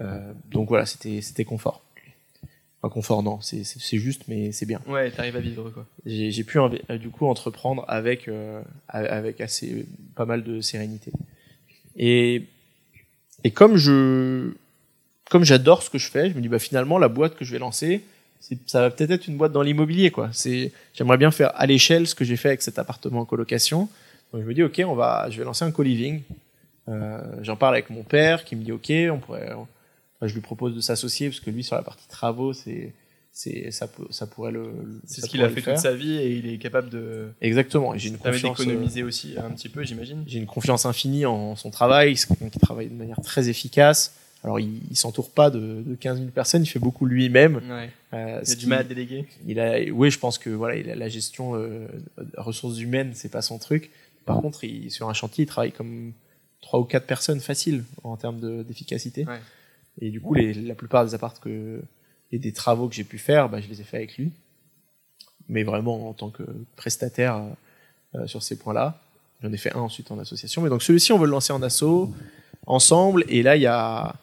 [SPEAKER 2] euh, donc voilà c'était c'était confort. Enfin confort non, c'est c'est c'est juste mais c'est bien.
[SPEAKER 3] Ouais, t'arrives à vivre quoi.
[SPEAKER 2] J'ai j'ai pu euh, du coup entreprendre avec euh, a- avec assez pas mal de sérénité. Et et comme je comme j'adore ce que je fais, je me dis bah finalement la boîte que je vais lancer, c'est ça va peut-être être une boîte dans l'immobilier quoi. C'est j'aimerais bien faire à l'échelle ce que j'ai fait avec cet appartement en colocation. Donc je me dis ok on va je vais lancer un co-living. Euh, J'en parle avec mon père qui me dit ok on pourrait je lui propose de s'associer parce que lui sur la partie travaux c'est c'est ça ça pourrait le
[SPEAKER 3] C'est
[SPEAKER 2] ça
[SPEAKER 3] ce qu'il a fait
[SPEAKER 2] le
[SPEAKER 3] toute sa vie et il est capable de.
[SPEAKER 2] Exactement. J'ai une confiance. euh,
[SPEAKER 3] d'économiser aussi un petit peu, j'imagine.
[SPEAKER 2] j'ai une confiance infinie en son travail. C'est quelqu'un qui travaille de manière très efficace. Alors, il, il s'entoure pas de, de 15 000 personnes. Il fait beaucoup lui-même.
[SPEAKER 3] Ouais.
[SPEAKER 2] Euh,
[SPEAKER 3] Il a du mal à déléguer.
[SPEAKER 2] Il a, oui, je pense que voilà, il a la gestion euh, ressources humaines, c'est pas son truc. Par contre, il, sur un chantier, il travaille comme trois ou quatre personnes facile en termes de- d'efficacité.
[SPEAKER 3] Ouais.
[SPEAKER 2] Et du coup, la plupart des apparts que et des travaux que j'ai pu faire, bah, je les ai fait avec lui. Mais vraiment en tant que prestataire euh, euh, sur ces points-là. J'en ai fait un ensuite en association. Mais donc celui-ci, on veut le lancer en asso ensemble. Et là, il y a,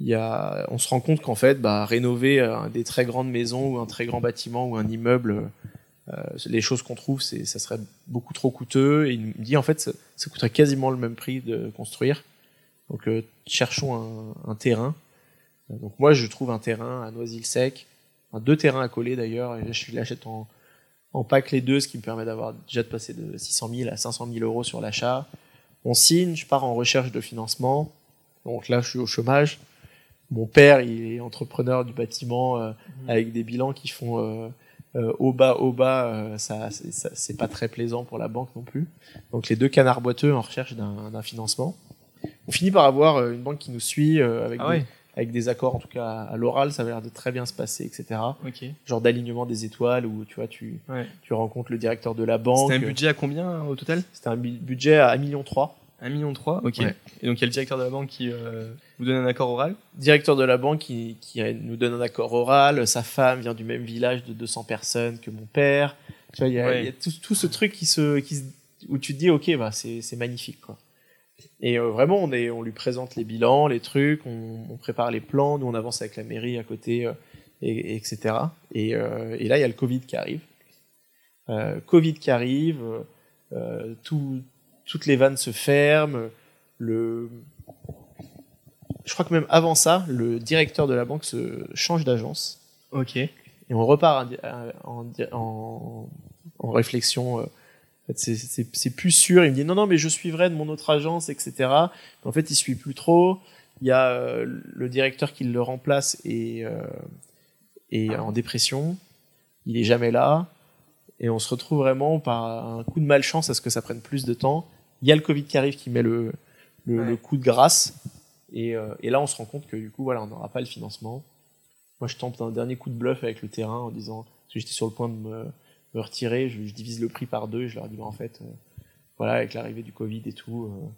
[SPEAKER 2] y a, on se rend compte qu'en fait, bah, rénover euh, des très grandes maisons ou un très grand bâtiment ou un immeuble, les choses qu'on trouve, c'est, ça serait beaucoup trop coûteux. Et il me dit en fait, ça, coûterait quasiment le même prix de construire. Donc, cherchons un terrain. Donc moi, je trouve un terrain à Noisy-le-Sec, enfin, deux terrains à coller d'ailleurs. Et je l'achète en, en pack les deux, ce qui me permet d'avoir déjà de passer de 600 000 à 500 000 euros sur l'achat. On signe, je pars en recherche de financement. Donc là, je suis au chômage. Mon père, il est entrepreneur du bâtiment euh, avec des bilans qui font euh, euh, au bas, au bas. euh, ça, c'est- pas très plaisant pour la banque non plus. Donc les deux canards boiteux en recherche d'un d'un financement. On finit par avoir euh, une banque qui nous suit euh, avec,
[SPEAKER 3] Ah
[SPEAKER 2] des,
[SPEAKER 3] ouais,
[SPEAKER 2] avec des accords, en tout cas à l'oral, ça avait l'air de très bien se passer, etc.
[SPEAKER 3] ok.
[SPEAKER 2] Genre d'alignement des étoiles où tu vois, tu,
[SPEAKER 3] Ouais.
[SPEAKER 2] tu rencontres le directeur de la banque.
[SPEAKER 3] C'était un budget à combien euh, au total?
[SPEAKER 2] C'était un bu- budget à 1,3 million.
[SPEAKER 3] 1,3 million, ok.
[SPEAKER 2] Ouais.
[SPEAKER 3] Et donc il y a le directeur de la banque qui euh, vous donne un accord oral?
[SPEAKER 2] Directeur de la banque qui, qui nous donne un accord oral. Sa femme vient du même village de 200 personnes que mon père. Tu vois, il y a,
[SPEAKER 3] Ouais.
[SPEAKER 2] il y a tout, tout ce truc qui se, qui se- où tu te dis, ok, bah, c'est c'est magnifique. Quoi. Et euh, vraiment, on, est, on lui présente les bilans, les trucs, on, on prépare les plans, nous on avance avec la mairie à côté, euh, et, et etc. Et, euh, et là, il y a le Covid qui arrive. Covid qui arrive, tout, toutes les vannes se ferment. Le... Je crois que même avant ça, le directeur de la banque se change d'agence
[SPEAKER 3] Ok.
[SPEAKER 2] et on repart en, en, en, en réflexion. Fait, c'est- plus sûr. Il me dit non, non, mais je suivrai de mon autre agence, etc. Mais en fait, il suit plus trop. Il y a euh, le directeur qui le remplace et, euh, et en dépression. Il est jamais là. Et on se retrouve vraiment par un coup de malchance à ce que ça prenne plus de temps. Il y a le Covid qui arrive qui met le, le,
[SPEAKER 3] Ouais.
[SPEAKER 2] le coup de grâce. Et, euh, et là, on se rend compte que du coup, voilà, on n'aura pas le financement. Moi, je tente un dernier coup de bluff avec le terrain en disant, parce que j'étais sur le point de me, me retirer, je, je divise le prix par deux et je leur dis, bah, en fait, euh, voilà, avec l'arrivée du Covid et tout, euh,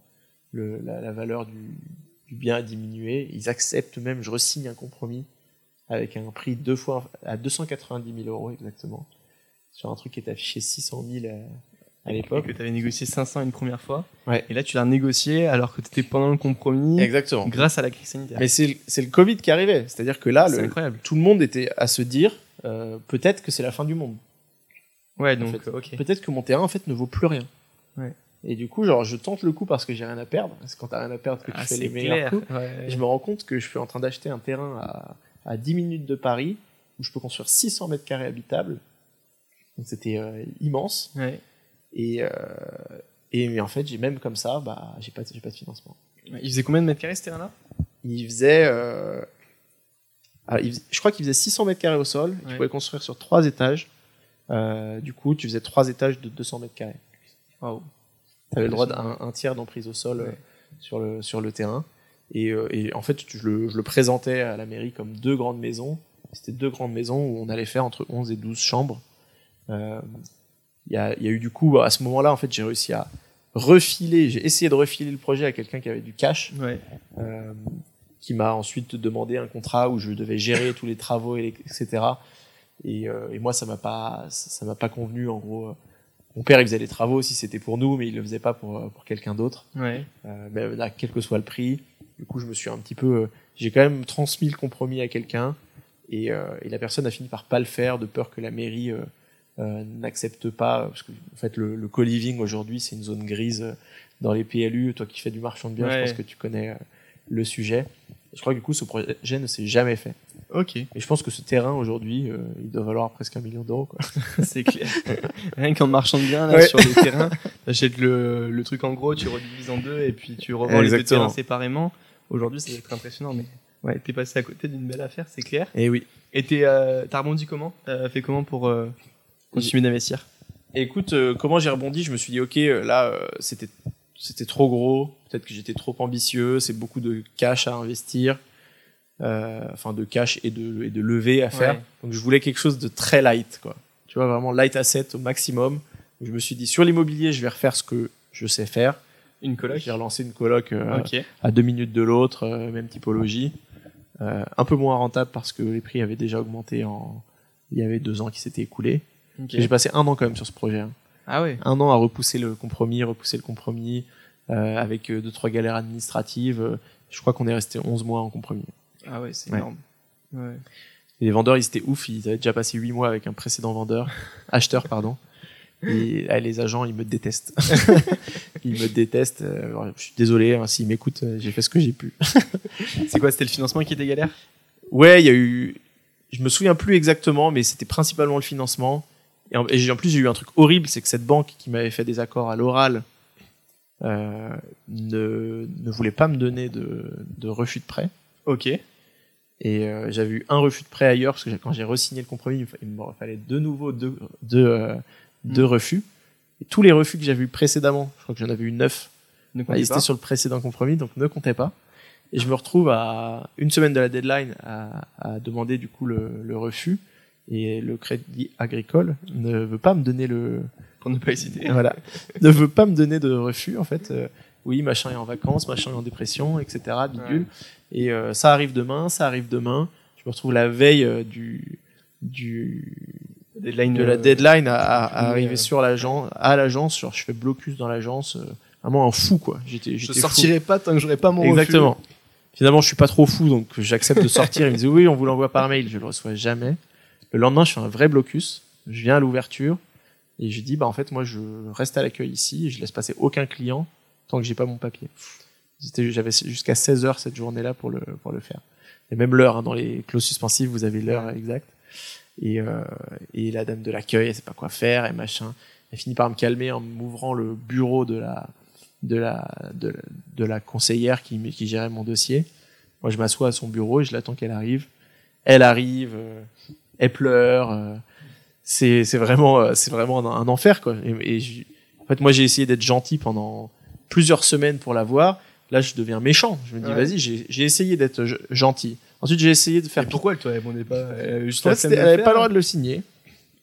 [SPEAKER 2] le, la, la valeur du, du bien a diminué. Ils acceptent même, je resigne un compromis avec un prix deux fois à 290 000 euros exactement sur un truc qui est affiché 600 000 à, à
[SPEAKER 3] Et
[SPEAKER 2] l'époque.
[SPEAKER 3] que tu avais négocié 500 une première fois.
[SPEAKER 2] Ouais.
[SPEAKER 3] Et là, tu l'as négocié alors que tu étais pendant le compromis
[SPEAKER 2] Exactement.
[SPEAKER 3] grâce à la crise sanitaire.
[SPEAKER 2] Mais c'est le- Covid qui arrivait. C'est-à-dire que là, le- tout le monde était à se dire euh, peut-être que c'est la fin du monde.
[SPEAKER 3] Ouais, donc,
[SPEAKER 2] fait,
[SPEAKER 3] ok.
[SPEAKER 2] Peut-être que mon terrain en fait ne vaut plus rien.
[SPEAKER 3] Ouais.
[SPEAKER 2] Et du coup, genre, je tente le coup parce que j'ai rien à perdre. Parce que quand t'as rien à perdre, que tu
[SPEAKER 3] Ah,
[SPEAKER 2] fais les meilleurs
[SPEAKER 3] clair.
[SPEAKER 2] coups.
[SPEAKER 3] Ouais.
[SPEAKER 2] Et je me rends compte que je suis en train d'acheter un terrain à, à 10 minutes de Paris où je peux construire 600 mètres carrés habitables. Donc c'était euh, immense.
[SPEAKER 3] Ouais.
[SPEAKER 2] Et, euh, et mais en fait, j'ai même comme ça, bah, j'ai pas, j'ai pas de financement.
[SPEAKER 3] Ouais. Il faisait combien de mètres carrés ce terrain-là?
[SPEAKER 2] Il faisait, euh, alors, il faisait- je crois qu'il faisait 600 mètres carrés au sol. et Tu
[SPEAKER 3] Ouais.
[SPEAKER 2] pouvais construire sur trois étages. Euh, du coup, tu faisais trois étages de 200 mètres carrés.
[SPEAKER 3] Waouh.
[SPEAKER 2] Tu avais le droit d'un un tiers d'emprise au sol euh, sur, le, sur le terrain. Et, euh, et en fait, je le, je le présentais à la mairie comme deux grandes maisons. C'était deux grandes maisons où on allait faire entre 11 et 12 chambres. Il y, a, il y a eu du coup, à ce moment-là, en fait, j'ai réussi à refiler, j'ai essayé de refiler le projet à quelqu'un qui avait du cash,
[SPEAKER 3] Ouais.
[SPEAKER 2] qui m'a ensuite demandé un contrat où je devais gérer tous les travaux, etc. Et, euh, et moi, ça m'a pas, ça m'a pas convenu. En gros, mon père, il faisait les travaux si c'était pour nous, mais il le faisait pas pour, pour quelqu'un d'autre.
[SPEAKER 3] Ouais.
[SPEAKER 2] Euh, mais là, quel que soit le prix, du coup, je me suis un petit peu, euh, j'ai quand même transmis le compromis à quelqu'un, et, euh, et la personne a fini par pas le faire de peur que la mairie euh, euh, n'accepte pas, parce que en fait, le, le co-living aujourd'hui, c'est une zone grise euh, dans les PLU. Toi qui fais du marchand de biens, je pense que tu connais euh, le sujet. Je crois que du coup, ce projet ne s'est jamais fait.
[SPEAKER 3] Ok.
[SPEAKER 2] Et je pense que ce terrain aujourd'hui, euh, il doit valoir presque un million d'euros.
[SPEAKER 3] c'est clair. Rien qu'en marchant bien là,
[SPEAKER 2] Ouais.
[SPEAKER 3] sur les terrains, t'achètes le, le truc en gros, tu redivises en deux et puis tu revends les deux terrains séparément. Aujourd'hui, ça va être impressionnant, mais ouais, t'es passé à côté d'une belle affaire, c'est clair.
[SPEAKER 2] Et oui.
[SPEAKER 3] Et euh, t'as rebondi comment? T'as fait comment pour euh, continuer d'investir?
[SPEAKER 2] Écoute, euh, comment j'ai rebondi? Je me suis dit, ok, euh, là, euh, c'était c'était trop gros. Peut-être que j'étais trop ambitieux. C'est beaucoup de cash à investir, euh, enfin de cash et de et de levée à faire.
[SPEAKER 3] Ouais.
[SPEAKER 2] Donc je voulais quelque chose de très light, quoi. Tu vois, vraiment light asset au maximum. Je me suis dit, sur l'immobilier, je vais refaire ce que je sais faire.
[SPEAKER 3] Une coloc?
[SPEAKER 2] J'ai relancé une coloc euh, à deux minutes de l'autre, euh, même typologie. Euh, un peu moins rentable parce que les prix avaient déjà augmenté en. Il y avait deux ans qui s'étaient écoulés. J'ai passé un an quand même sur ce projet. hein.
[SPEAKER 3] Ah ouais.
[SPEAKER 2] Un an à repousser le compromis, repousser le compromis, euh, avec euh, deux, trois galères administratives. Euh, Je crois qu'on est resté 11 mois en compromis.
[SPEAKER 3] Ah ouais, c'est
[SPEAKER 2] Ouais.
[SPEAKER 3] énorme. Ouais.
[SPEAKER 2] Et les vendeurs, ils étaient ouf. Ils avaient déjà passé 8 mois avec un précédent vendeur, acheteur, pardon. Et ah, les agents, ils me détestent. ils me détestent. Euh, alors, je suis désolé, hein, s'ils m'écoutent, j'ai fait ce que j'ai pu.
[SPEAKER 3] C'est quoi C'était le financement qui était galère?
[SPEAKER 2] Ouais, il y a eu. Je me souviens plus exactement, mais c'était principalement le financement. Et en, et j'ai- en plus, j'ai eu un truc horrible, c'est que cette banque qui m'avait fait des accords à l'oral euh, ne, ne voulait pas me donner de, de refus de prêt.
[SPEAKER 3] Ok.
[SPEAKER 2] Et euh, j'avais eu un refus de prêt ailleurs, parce que quand j'ai re-signé le compromis, il me fallait de nouveau deux, deux, euh, deux
[SPEAKER 3] Mm.
[SPEAKER 2] refus. Et tous les refus que j'avais eu précédemment, je crois que j'en avais eu neuf,
[SPEAKER 3] Ne
[SPEAKER 2] bah, ils étaient sur le précédent compromis, donc ne comptez pas. Et je me retrouve à une semaine de la deadline à, à demander du coup le, le refus. Et le crédit agricole ne veut pas me donner le,
[SPEAKER 3] Pour ne pas hésiter.
[SPEAKER 2] voilà, ne veut pas me donner de refus en fait. Euh, oui, machin est en vacances, machin est en dépression, etc. Bidule. Et euh, ça arrive demain, ça arrive demain. Je me retrouve la veille euh, du du
[SPEAKER 3] Deadline
[SPEAKER 2] de la deadline à, arriver
[SPEAKER 3] euh,
[SPEAKER 2] sur l'agence, à l'agence. Genre, je fais blocus dans l'agence, vraiment un fou quoi. J'étais,
[SPEAKER 3] Je
[SPEAKER 2] j'étais fou.
[SPEAKER 3] sortirai pas tant que j'aurai pas mon refus.
[SPEAKER 2] Exactement. Finalement, je suis pas trop fou, donc j'accepte de sortir. Il me dit oui, on vous l'envoie par mail. Je le reçois jamais. Le lendemain, je fais un vrai blocus. Je viens à l'ouverture et je dis bah en fait moi je reste à l'accueil ici et je laisse passer aucun client tant que j'ai pas mon papier. J'avais jusqu'à 16 heures cette journée-là pour le pour le faire. Et même l'heure hein, dans les clauses suspensives, vous avez l'heure exacte. Et, euh, et la dame de l'accueil, elle sait pas quoi faire et machin. Elle finit par me calmer en m'ouvrant le bureau de la de la de, la- de la conseillère qui, qui gérait mon dossier. Moi, je m'assois à son bureau et je l'attends qu'elle arrive. Elle arrive, euh, elle pleure. euh, c'est c'est vraiment euh, c'est vraiment un, un enfer quoi. Et, et je- en fait, moi, j'ai essayé d'être gentil pendant plusieurs semaines pour la voir. Là, je deviens méchant. Je me dis,
[SPEAKER 3] Ouais.
[SPEAKER 2] vas-y, j'ai j'ai essayé d'être ge- gentil. Ensuite, j'ai essayé de faire.
[SPEAKER 3] Et pourquoi elle te répondait pas Euh,
[SPEAKER 2] elle avait
[SPEAKER 3] faire
[SPEAKER 2] pas le droit de le signer.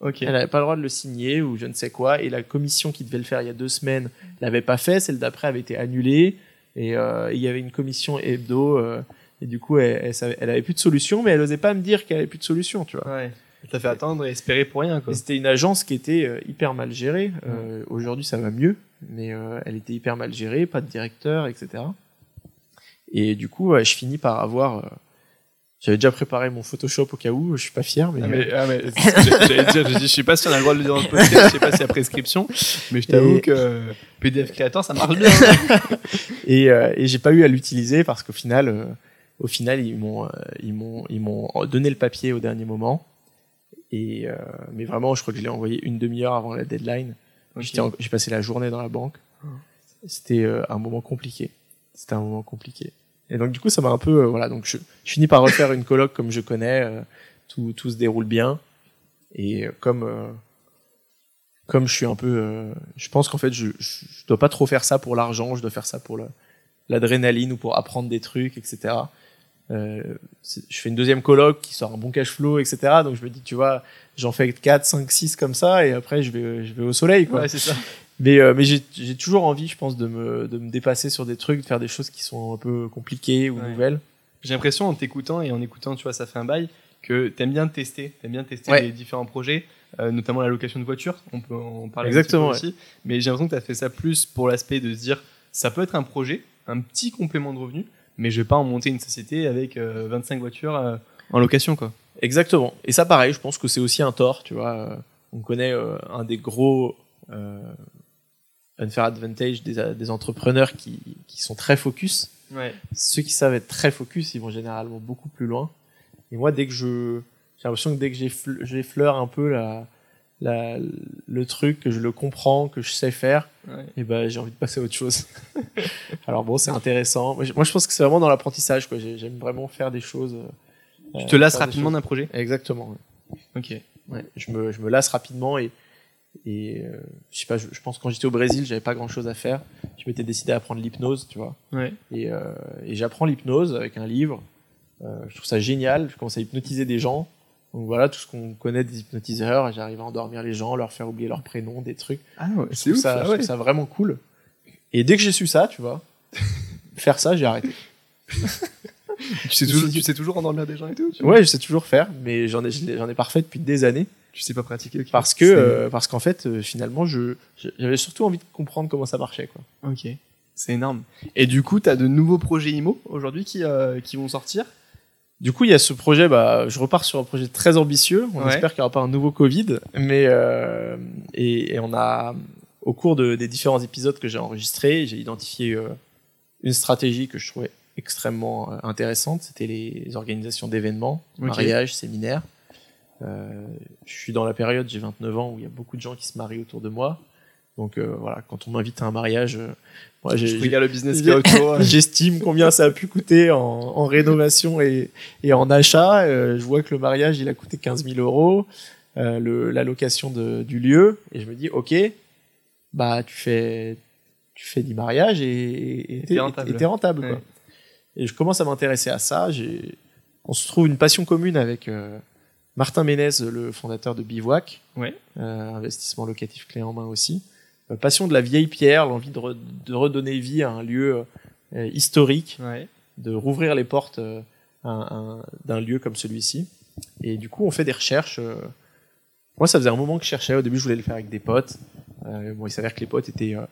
[SPEAKER 3] Ok.
[SPEAKER 2] Elle n'avait pas le droit de le signer ou je ne sais quoi. Et la commission qui devait le faire il y a deux semaines l'avait pas fait. Celle d'après avait été annulée. Et euh, il y avait une commission hebdo. euh, et du coup, elle, elle, savait- elle avait plus de solution, mais elle osait pas me dire qu'elle avait plus de solution, tu vois.
[SPEAKER 3] Ouais. T'as fait attendre et espérer pour rien,
[SPEAKER 2] c'était une agence qui était euh, hyper mal gérée. Euh, Aujourd'hui, ça va mieux, mais euh, elle était hyper mal gérée, pas de directeur, etc. Et du coup, je finis par avoir. J'avais déjà préparé mon Photoshop au cas où, je suis pas fier, mais,
[SPEAKER 3] Ah, mais, ah, mais j'allais dire, je, je sais pas si on a le droit de le dire dans le podcast, je sais pas s'il y a prescription, mais je t'avoue
[SPEAKER 2] Et-
[SPEAKER 3] que PDF Creator, ça marche bien. hein.
[SPEAKER 2] et, et j'ai pas eu à l'utiliser parce qu'au final, au final, ils m'ont, euh, ils m'ont, ils m'ont donné le papier au dernier moment. Et euh, mais vraiment, je crois que je l'ai envoyé une demi-heure avant la deadline. En- J'ai passé la journée dans la banque. C'était euh, un moment compliqué. C'était un moment compliqué. Et donc du coup, ça m'a un peu, euh, voilà. Donc je, je finis par refaire une colloque comme je connais. tout, tout se déroule bien. Et comme comme je suis un peu, je pense qu'en fait, je, je, je dois pas trop faire ça pour l'argent. Je dois faire ça pour le- l'adrénaline ou pour apprendre des trucs, etc. Euh, je fais une deuxième colloque qui sort un bon cash flow, etc. Donc je me dis, tu vois, j'en fais 4, 5, 6 comme ça, et après je vais, je vais au soleil, quoi.
[SPEAKER 3] Ouais, c'est ça.
[SPEAKER 2] Mais, euh, mais j'ai j'ai toujours envie, je pense, de me, de me dépasser sur des trucs, de faire des choses qui sont un peu compliquées ou
[SPEAKER 3] Ouais.
[SPEAKER 2] nouvelles.
[SPEAKER 3] J'ai l'impression en t'écoutant et en écoutant, tu vois, ça fait un bail, que t'aimes bien tester, t'aimes bien tester
[SPEAKER 2] Ouais.
[SPEAKER 3] les différents projets, euh, notamment la location de voiture, on peut en parler
[SPEAKER 2] Exactement,
[SPEAKER 3] aussi, mais j'ai l'impression que t'as fait ça plus pour l'aspect de se dire, ça peut être un projet, un petit complément de revenu, mais je vais pas en monter une société avec euh, 25 voitures euh, en location, quoi.
[SPEAKER 2] Exactement. Et ça, pareil, je pense que c'est aussi un tort, tu vois. euh, On connaît euh, un des gros euh, unfair advantage des, des entrepreneurs qui, qui sont très focus.
[SPEAKER 3] Ouais.
[SPEAKER 2] Ceux qui savent être très focus, ils vont généralement beaucoup plus loin. Et moi, dès que je, j'ai l'impression que dès que j'effle- j'effleure un peu la, la, le truc, que je le comprends, que je sais faire,
[SPEAKER 3] ouais.
[SPEAKER 2] et ben j'ai envie de passer à autre chose. Alors bon, c'est intéressant. Moi, je- moi, je pense que c'est vraiment dans l'apprentissage, quoi. J'aime vraiment faire des choses. euh,
[SPEAKER 3] Tu te lasses rapidement d'un projet?
[SPEAKER 2] Exactement. ouais.
[SPEAKER 3] Ok.
[SPEAKER 2] Ouais, je me, je me lasse rapidement et, et euh, je sais pas, je, je pense que quand j'étais au Brésil, j'avais pas grand chose à faire. Je m'étais décidé à apprendre l'hypnose, tu vois.
[SPEAKER 3] Ouais.
[SPEAKER 2] Et, euh, et j'apprends l'hypnose avec un livre. Euh, je trouve ça génial. Je commence à hypnotiser des gens. Donc voilà, tout ce qu'on connaît des hypnotiseurs. et J'arrive à endormir les gens, leur faire oublier leur prénom, des trucs.
[SPEAKER 3] Ah ouais, c'est ouf,
[SPEAKER 2] ça,
[SPEAKER 3] ah
[SPEAKER 2] je
[SPEAKER 3] ouais.
[SPEAKER 2] trouve ça vraiment cool. Et dès que j'ai su ça, tu vois, faire ça, j'ai arrêté.
[SPEAKER 3] Tu sais, toujours, tu sais toujours endormir des gens et tout tu
[SPEAKER 2] Ouais, je sais toujours faire, mais j'en ai, j'en ai pas fait depuis des années.
[SPEAKER 3] Tu sais pas pratiquer.
[SPEAKER 2] Parce que, euh, parce qu'en fait, euh, finalement, je- j'avais surtout envie de comprendre comment ça marchait, quoi.
[SPEAKER 3] Ok, c'est énorme. Et du coup, tu as de nouveaux projets IMO aujourd'hui qui, euh, qui vont sortir?
[SPEAKER 2] Du coup, il y a ce projet, bah, je repars sur un projet très ambitieux. On
[SPEAKER 3] Ouais.
[SPEAKER 2] espère qu'il n'y aura pas un nouveau Covid. Mais, euh, et, et on a, au cours de, des différents épisodes que j'ai enregistrés, j'ai identifié euh, une stratégie que je trouvais extrêmement euh, intéressante. C'était les organisations d'événements, mariages, séminaires. Je suis dans la période, j'ai 29 ans, où il y a beaucoup de gens qui se marient autour de moi. Donc euh, voilà, quand on m'invite à un mariage, euh, moi
[SPEAKER 3] Je regarde le business autour.
[SPEAKER 2] J'estime combien ça a pu coûter en, en rénovation et, et en achat. Euh, je vois que le mariage, il a coûté 15 000 euros, euh, le, la location de, du lieu. Et je me dis, OK, bah, tu fais, tu fais 10 mariages et et
[SPEAKER 3] t'es rentable.
[SPEAKER 2] et t'es rentable, quoi. Et je commence à m'intéresser à ça. J'ai, on se trouve une passion commune avec euh, Martin Ménez, le fondateur de Bivouac,
[SPEAKER 3] Ouais.
[SPEAKER 2] euh, investissement locatif clé en main aussi. Euh, passion de la vieille pierre, l'envie de, re- de redonner vie à un lieu euh, historique,
[SPEAKER 3] Ouais.
[SPEAKER 2] de rouvrir les portes euh, d'un lieu comme celui-ci. Et du coup, on fait des recherches. euh, Moi, ça faisait un moment que je cherchais. Au début, je voulais le faire avec des potes. Euh, bon, il s'avère que les potes étaient, euh,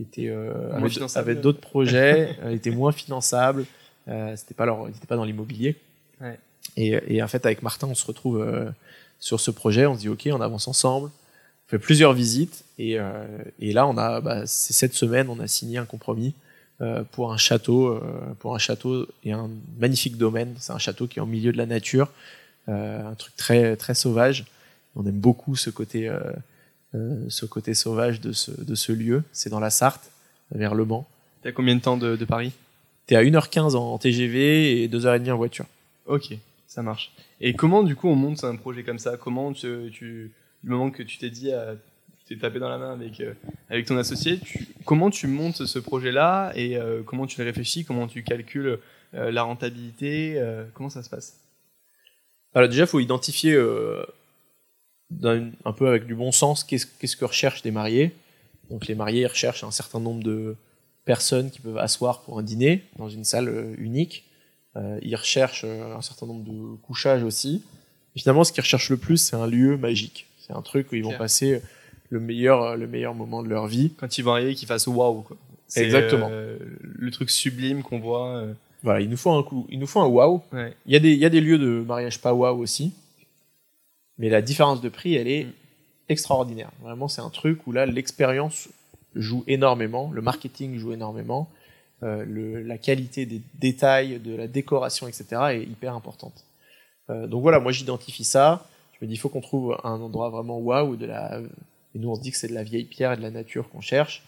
[SPEAKER 2] étaient euh, avaient- d'autres projets, étaient moins finançables. Euh, c'était pas leur, ils étaient pas dans l'immobilier.
[SPEAKER 3] Ouais.
[SPEAKER 2] Et, et en fait, avec Martin, on se retrouve euh, sur ce projet. On se dit, ok, on avance ensemble. On fait plusieurs visites. Et, euh, et là, on a, bah, c'est cette semaine, on a signé un compromis euh, pour un château, euh, pour un château et un magnifique domaine. C'est un château qui est au milieu de la nature, euh, un truc très très sauvage. On aime beaucoup ce côté, euh, euh, ce côté sauvage de ce, de ce lieu. C'est dans la Sarthe, vers Le Mans.
[SPEAKER 3] T'as combien de temps de, de Paris?
[SPEAKER 2] T'es à 1h15 en TGV et 2h30 en voiture.
[SPEAKER 3] Ok, ça marche. Et comment du coup on monte un projet comme ça? Comment tu, tu du moment que tu t'es dit, euh, tu tapé dans la main avec euh, ton associé, comment tu montes ce projet-là et euh, comment tu le réfléchis Comment tu calcules la rentabilité Comment ça se passe?
[SPEAKER 2] Alors déjà, il faut identifier un peu avec du bon sens qu'est-ce que recherchent les mariés. Donc les mariés recherchent un certain nombre de personnes qui peuvent asseoir pour un dîner dans une salle unique. Ils recherchent un certain nombre de couchages aussi. finalement, ce qu'ils recherchent le plus, c'est un lieu magique. C'est un truc où ils vont passer le meilleur, le meilleur moment de leur vie.
[SPEAKER 3] Quand ils vont arriver, qu'ils fassent waouh. quoi. C'est,
[SPEAKER 2] Exactement.
[SPEAKER 3] euh, le truc sublime qu'on voit. euh,
[SPEAKER 2] Voilà, il nous faut un coup, il nous faut un wow.
[SPEAKER 3] ouais.
[SPEAKER 2] Il y a des, il y a des lieux de mariage pas wow aussi, mais la différence de prix, elle est
[SPEAKER 3] Mm.
[SPEAKER 2] extraordinaire. Vraiment, c'est un truc où là, l'expérience joue énormément, le marketing joue énormément, euh, le, la qualité des détails, de la décoration, etc. est hyper importante. Euh, donc voilà, moi j'identifie ça. Je me dis, il faut qu'on trouve un endroit vraiment de la, et nous on se dit que c'est de la vieille pierre et de la nature qu'on cherche.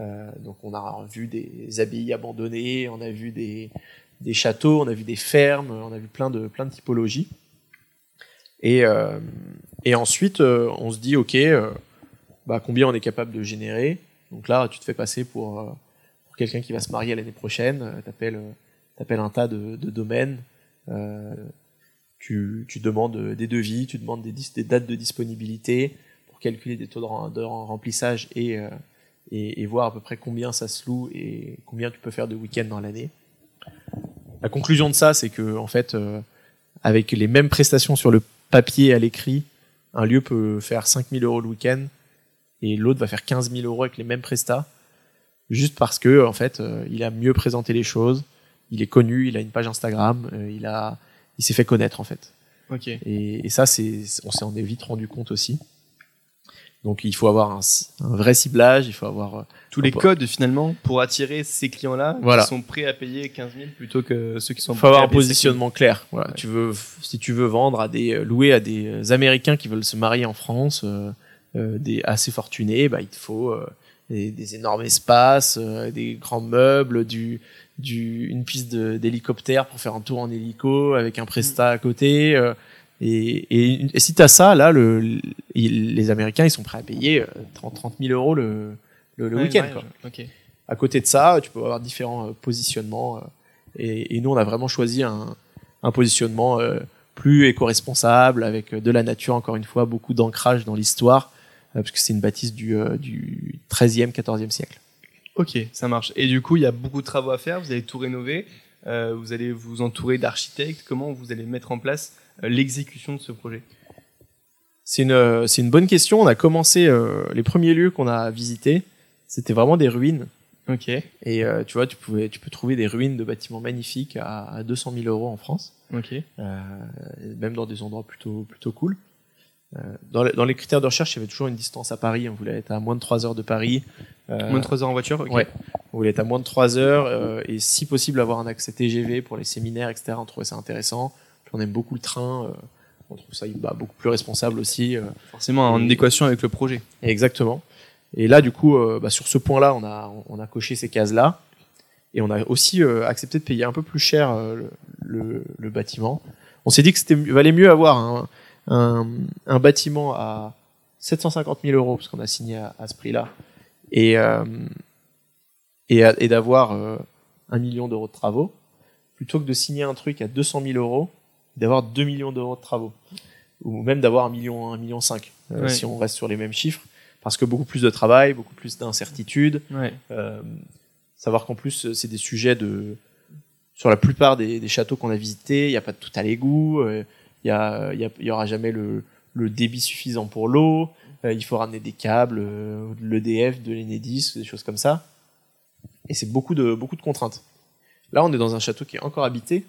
[SPEAKER 2] Euh, donc on a vu des abbayes abandonnées, on a vu des, des châteaux, on a vu des fermes, on a vu plein de, plein de typologies. Et, euh, et ensuite, euh, on se dit, OK, bah, combien on est capable de générer? Donc là, tu te fais passer pour, pour quelqu'un qui va se marier l'année prochaine, t'appelles t'appelles un tas de, de domaines, tu, tu demandes des devis, tu demandes des, des dates de disponibilité pour calculer des taux de remplissage et, euh, et, et voir à peu près combien ça se loue et combien tu peux faire de week-ends dans l'année. La conclusion de ça, c'est que en fait, euh, avec les mêmes prestations sur le papier et à l'écrit, un lieu peut faire 5000 euros le week-end et l'autre va faire 15 000 euros avec les mêmes prestats, juste parce que en fait, euh, il a mieux présenté les choses, il est connu, il a une page Instagram, euh, il a, il s'est fait connaître en fait.
[SPEAKER 3] Ok.
[SPEAKER 2] Et, et ça, c'est, on s'en est vite rendu compte aussi. Donc il faut avoir un, un vrai ciblage, il faut avoir euh,
[SPEAKER 3] Tous les codes finalement pour attirer ces clients-là
[SPEAKER 2] Voilà.
[SPEAKER 3] qui sont prêts à payer 15 000 plutôt que ceux qui sont
[SPEAKER 2] Il faut avoir un
[SPEAKER 3] payer 7 000.
[SPEAKER 2] positionnement clair. Voilà,
[SPEAKER 3] Ouais.
[SPEAKER 2] tu veux, si tu veux vendre à des, euh, louer à des euh, Américains qui veulent se marier en France, euh, euh, des assez fortunés, bah, il te faut euh, des, des énormes espaces, euh, des grands meubles, du, du, une piste d'hélicoptère pour faire un tour en hélico avec un prestat à côté. euh, et, et, et si tu as ça, là, le, les Américains, ils sont prêts à payer euh, 30, 30 000 euros le, le, le
[SPEAKER 3] Ouais,
[SPEAKER 2] week-end.
[SPEAKER 3] ouais,
[SPEAKER 2] quoi.
[SPEAKER 3] je- Ok.
[SPEAKER 2] À côté de ça, tu peux avoir différents euh, positionnements. euh, et, et nous, on a vraiment choisi un, un positionnement euh, plus éco-responsable, avec euh, de la nature, encore une fois, beaucoup d'ancrage dans l'histoire, euh, parce que c'est une bâtisse du, euh, du 13e, 14e siècle.
[SPEAKER 3] Ok, ça marche. Et du coup, il y a beaucoup de travaux à faire. Vous allez tout rénover. euh, vous allez vous entourer d'architectes. Comment vous allez mettre en place euh, l'exécution de ce projet?
[SPEAKER 2] C'est une, euh, c'est une bonne question. On a commencé, euh, les premiers lieux qu'on a visités, c'était vraiment des ruines.
[SPEAKER 3] Ok.
[SPEAKER 2] Et euh, tu vois, tu, pouvais, tu peux trouver des ruines de bâtiments magnifiques à, à 200 000 euros en France.
[SPEAKER 3] Ok.
[SPEAKER 2] euh, même dans des endroits plutôt, plutôt cool. Euh, dans, les, dans les critères de recherche, il y avait toujours une distance à Paris. On voulait être à moins de 3 heures de Paris. Euh,
[SPEAKER 3] Moins de 3 heures en voiture. ok.
[SPEAKER 2] Ouais. On voulait être à moins de 3 heures euh, et si possible avoir un accès TGV pour les séminaires, etc. On trouvait ça intéressant. Puis on aime beaucoup le train. euh, on trouve ça bah, beaucoup plus responsable aussi.
[SPEAKER 3] Forcément en équation avec le projet.
[SPEAKER 2] Exactement. Et là, du coup, bah, sur ce point-là, on a, on a coché ces cases-là. Et on a aussi accepté de payer un peu plus cher le, le, le bâtiment. On s'est dit que c'était valait mieux avoir un, un, un bâtiment à 750 000 euros, parce qu'on a signé à, à ce prix-là, et, euh, et, d'avoir euh, un million d'euros de travaux, plutôt que de signer un truc à 200 000 euros, d'avoir 2 millions d'euros de travaux. Ou même d'avoir un million, un million cinq, euh,
[SPEAKER 3] Ouais.
[SPEAKER 2] si on reste sur les mêmes chiffres parce que beaucoup plus de travail, beaucoup plus d'incertitudes.
[SPEAKER 3] Ouais.
[SPEAKER 2] Euh, savoir qu'en plus, c'est des sujets de. Sur la plupart des, des châteaux qu'on a visités, il n'y a pas de tout à l'égout, il y, a, il y, a- il y aura jamais le, le débit suffisant pour l'eau, euh, il faut ramener des câbles, euh, de l'EDF, de l'Enedis, des choses comme ça. Et c'est beaucoup de, beaucoup de contraintes. Là, on est dans un château qui est encore habité,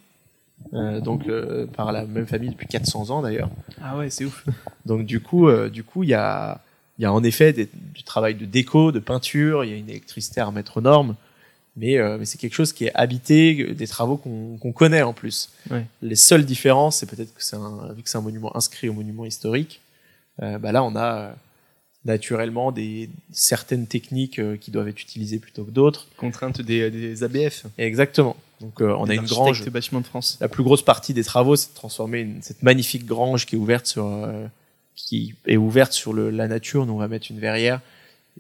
[SPEAKER 2] euh, donc euh, par la même famille depuis 400 ans d'ailleurs.
[SPEAKER 3] Ah ouais, c'est ouf.
[SPEAKER 2] Donc du coup, du coup, il y a, y a en effet des- du travail de déco, de peinture, il y a une électricité à remettre aux normes, mais, euh, mais c'est quelque chose qui est habité, des travaux qu'on qu'on connaît en plus.
[SPEAKER 3] Ouais.
[SPEAKER 2] Les seules différences, c'est peut-être que c'est un, vu que c'est un monument inscrit au monument historique, euh, bah là on a euh, naturellement des certaines techniques euh, qui doivent être utilisées plutôt que d'autres.
[SPEAKER 3] Contrainte des, des ABF.
[SPEAKER 2] Exactement. Donc euh, on
[SPEAKER 3] des
[SPEAKER 2] a une grange
[SPEAKER 3] bâtiments de France.
[SPEAKER 2] la plus grosse partie des travaux, c'est de transformer une- cette magnifique grange qui est ouverte sur, euh, qui est ouverte sur le, la nature. Nous, on va mettre une verrière.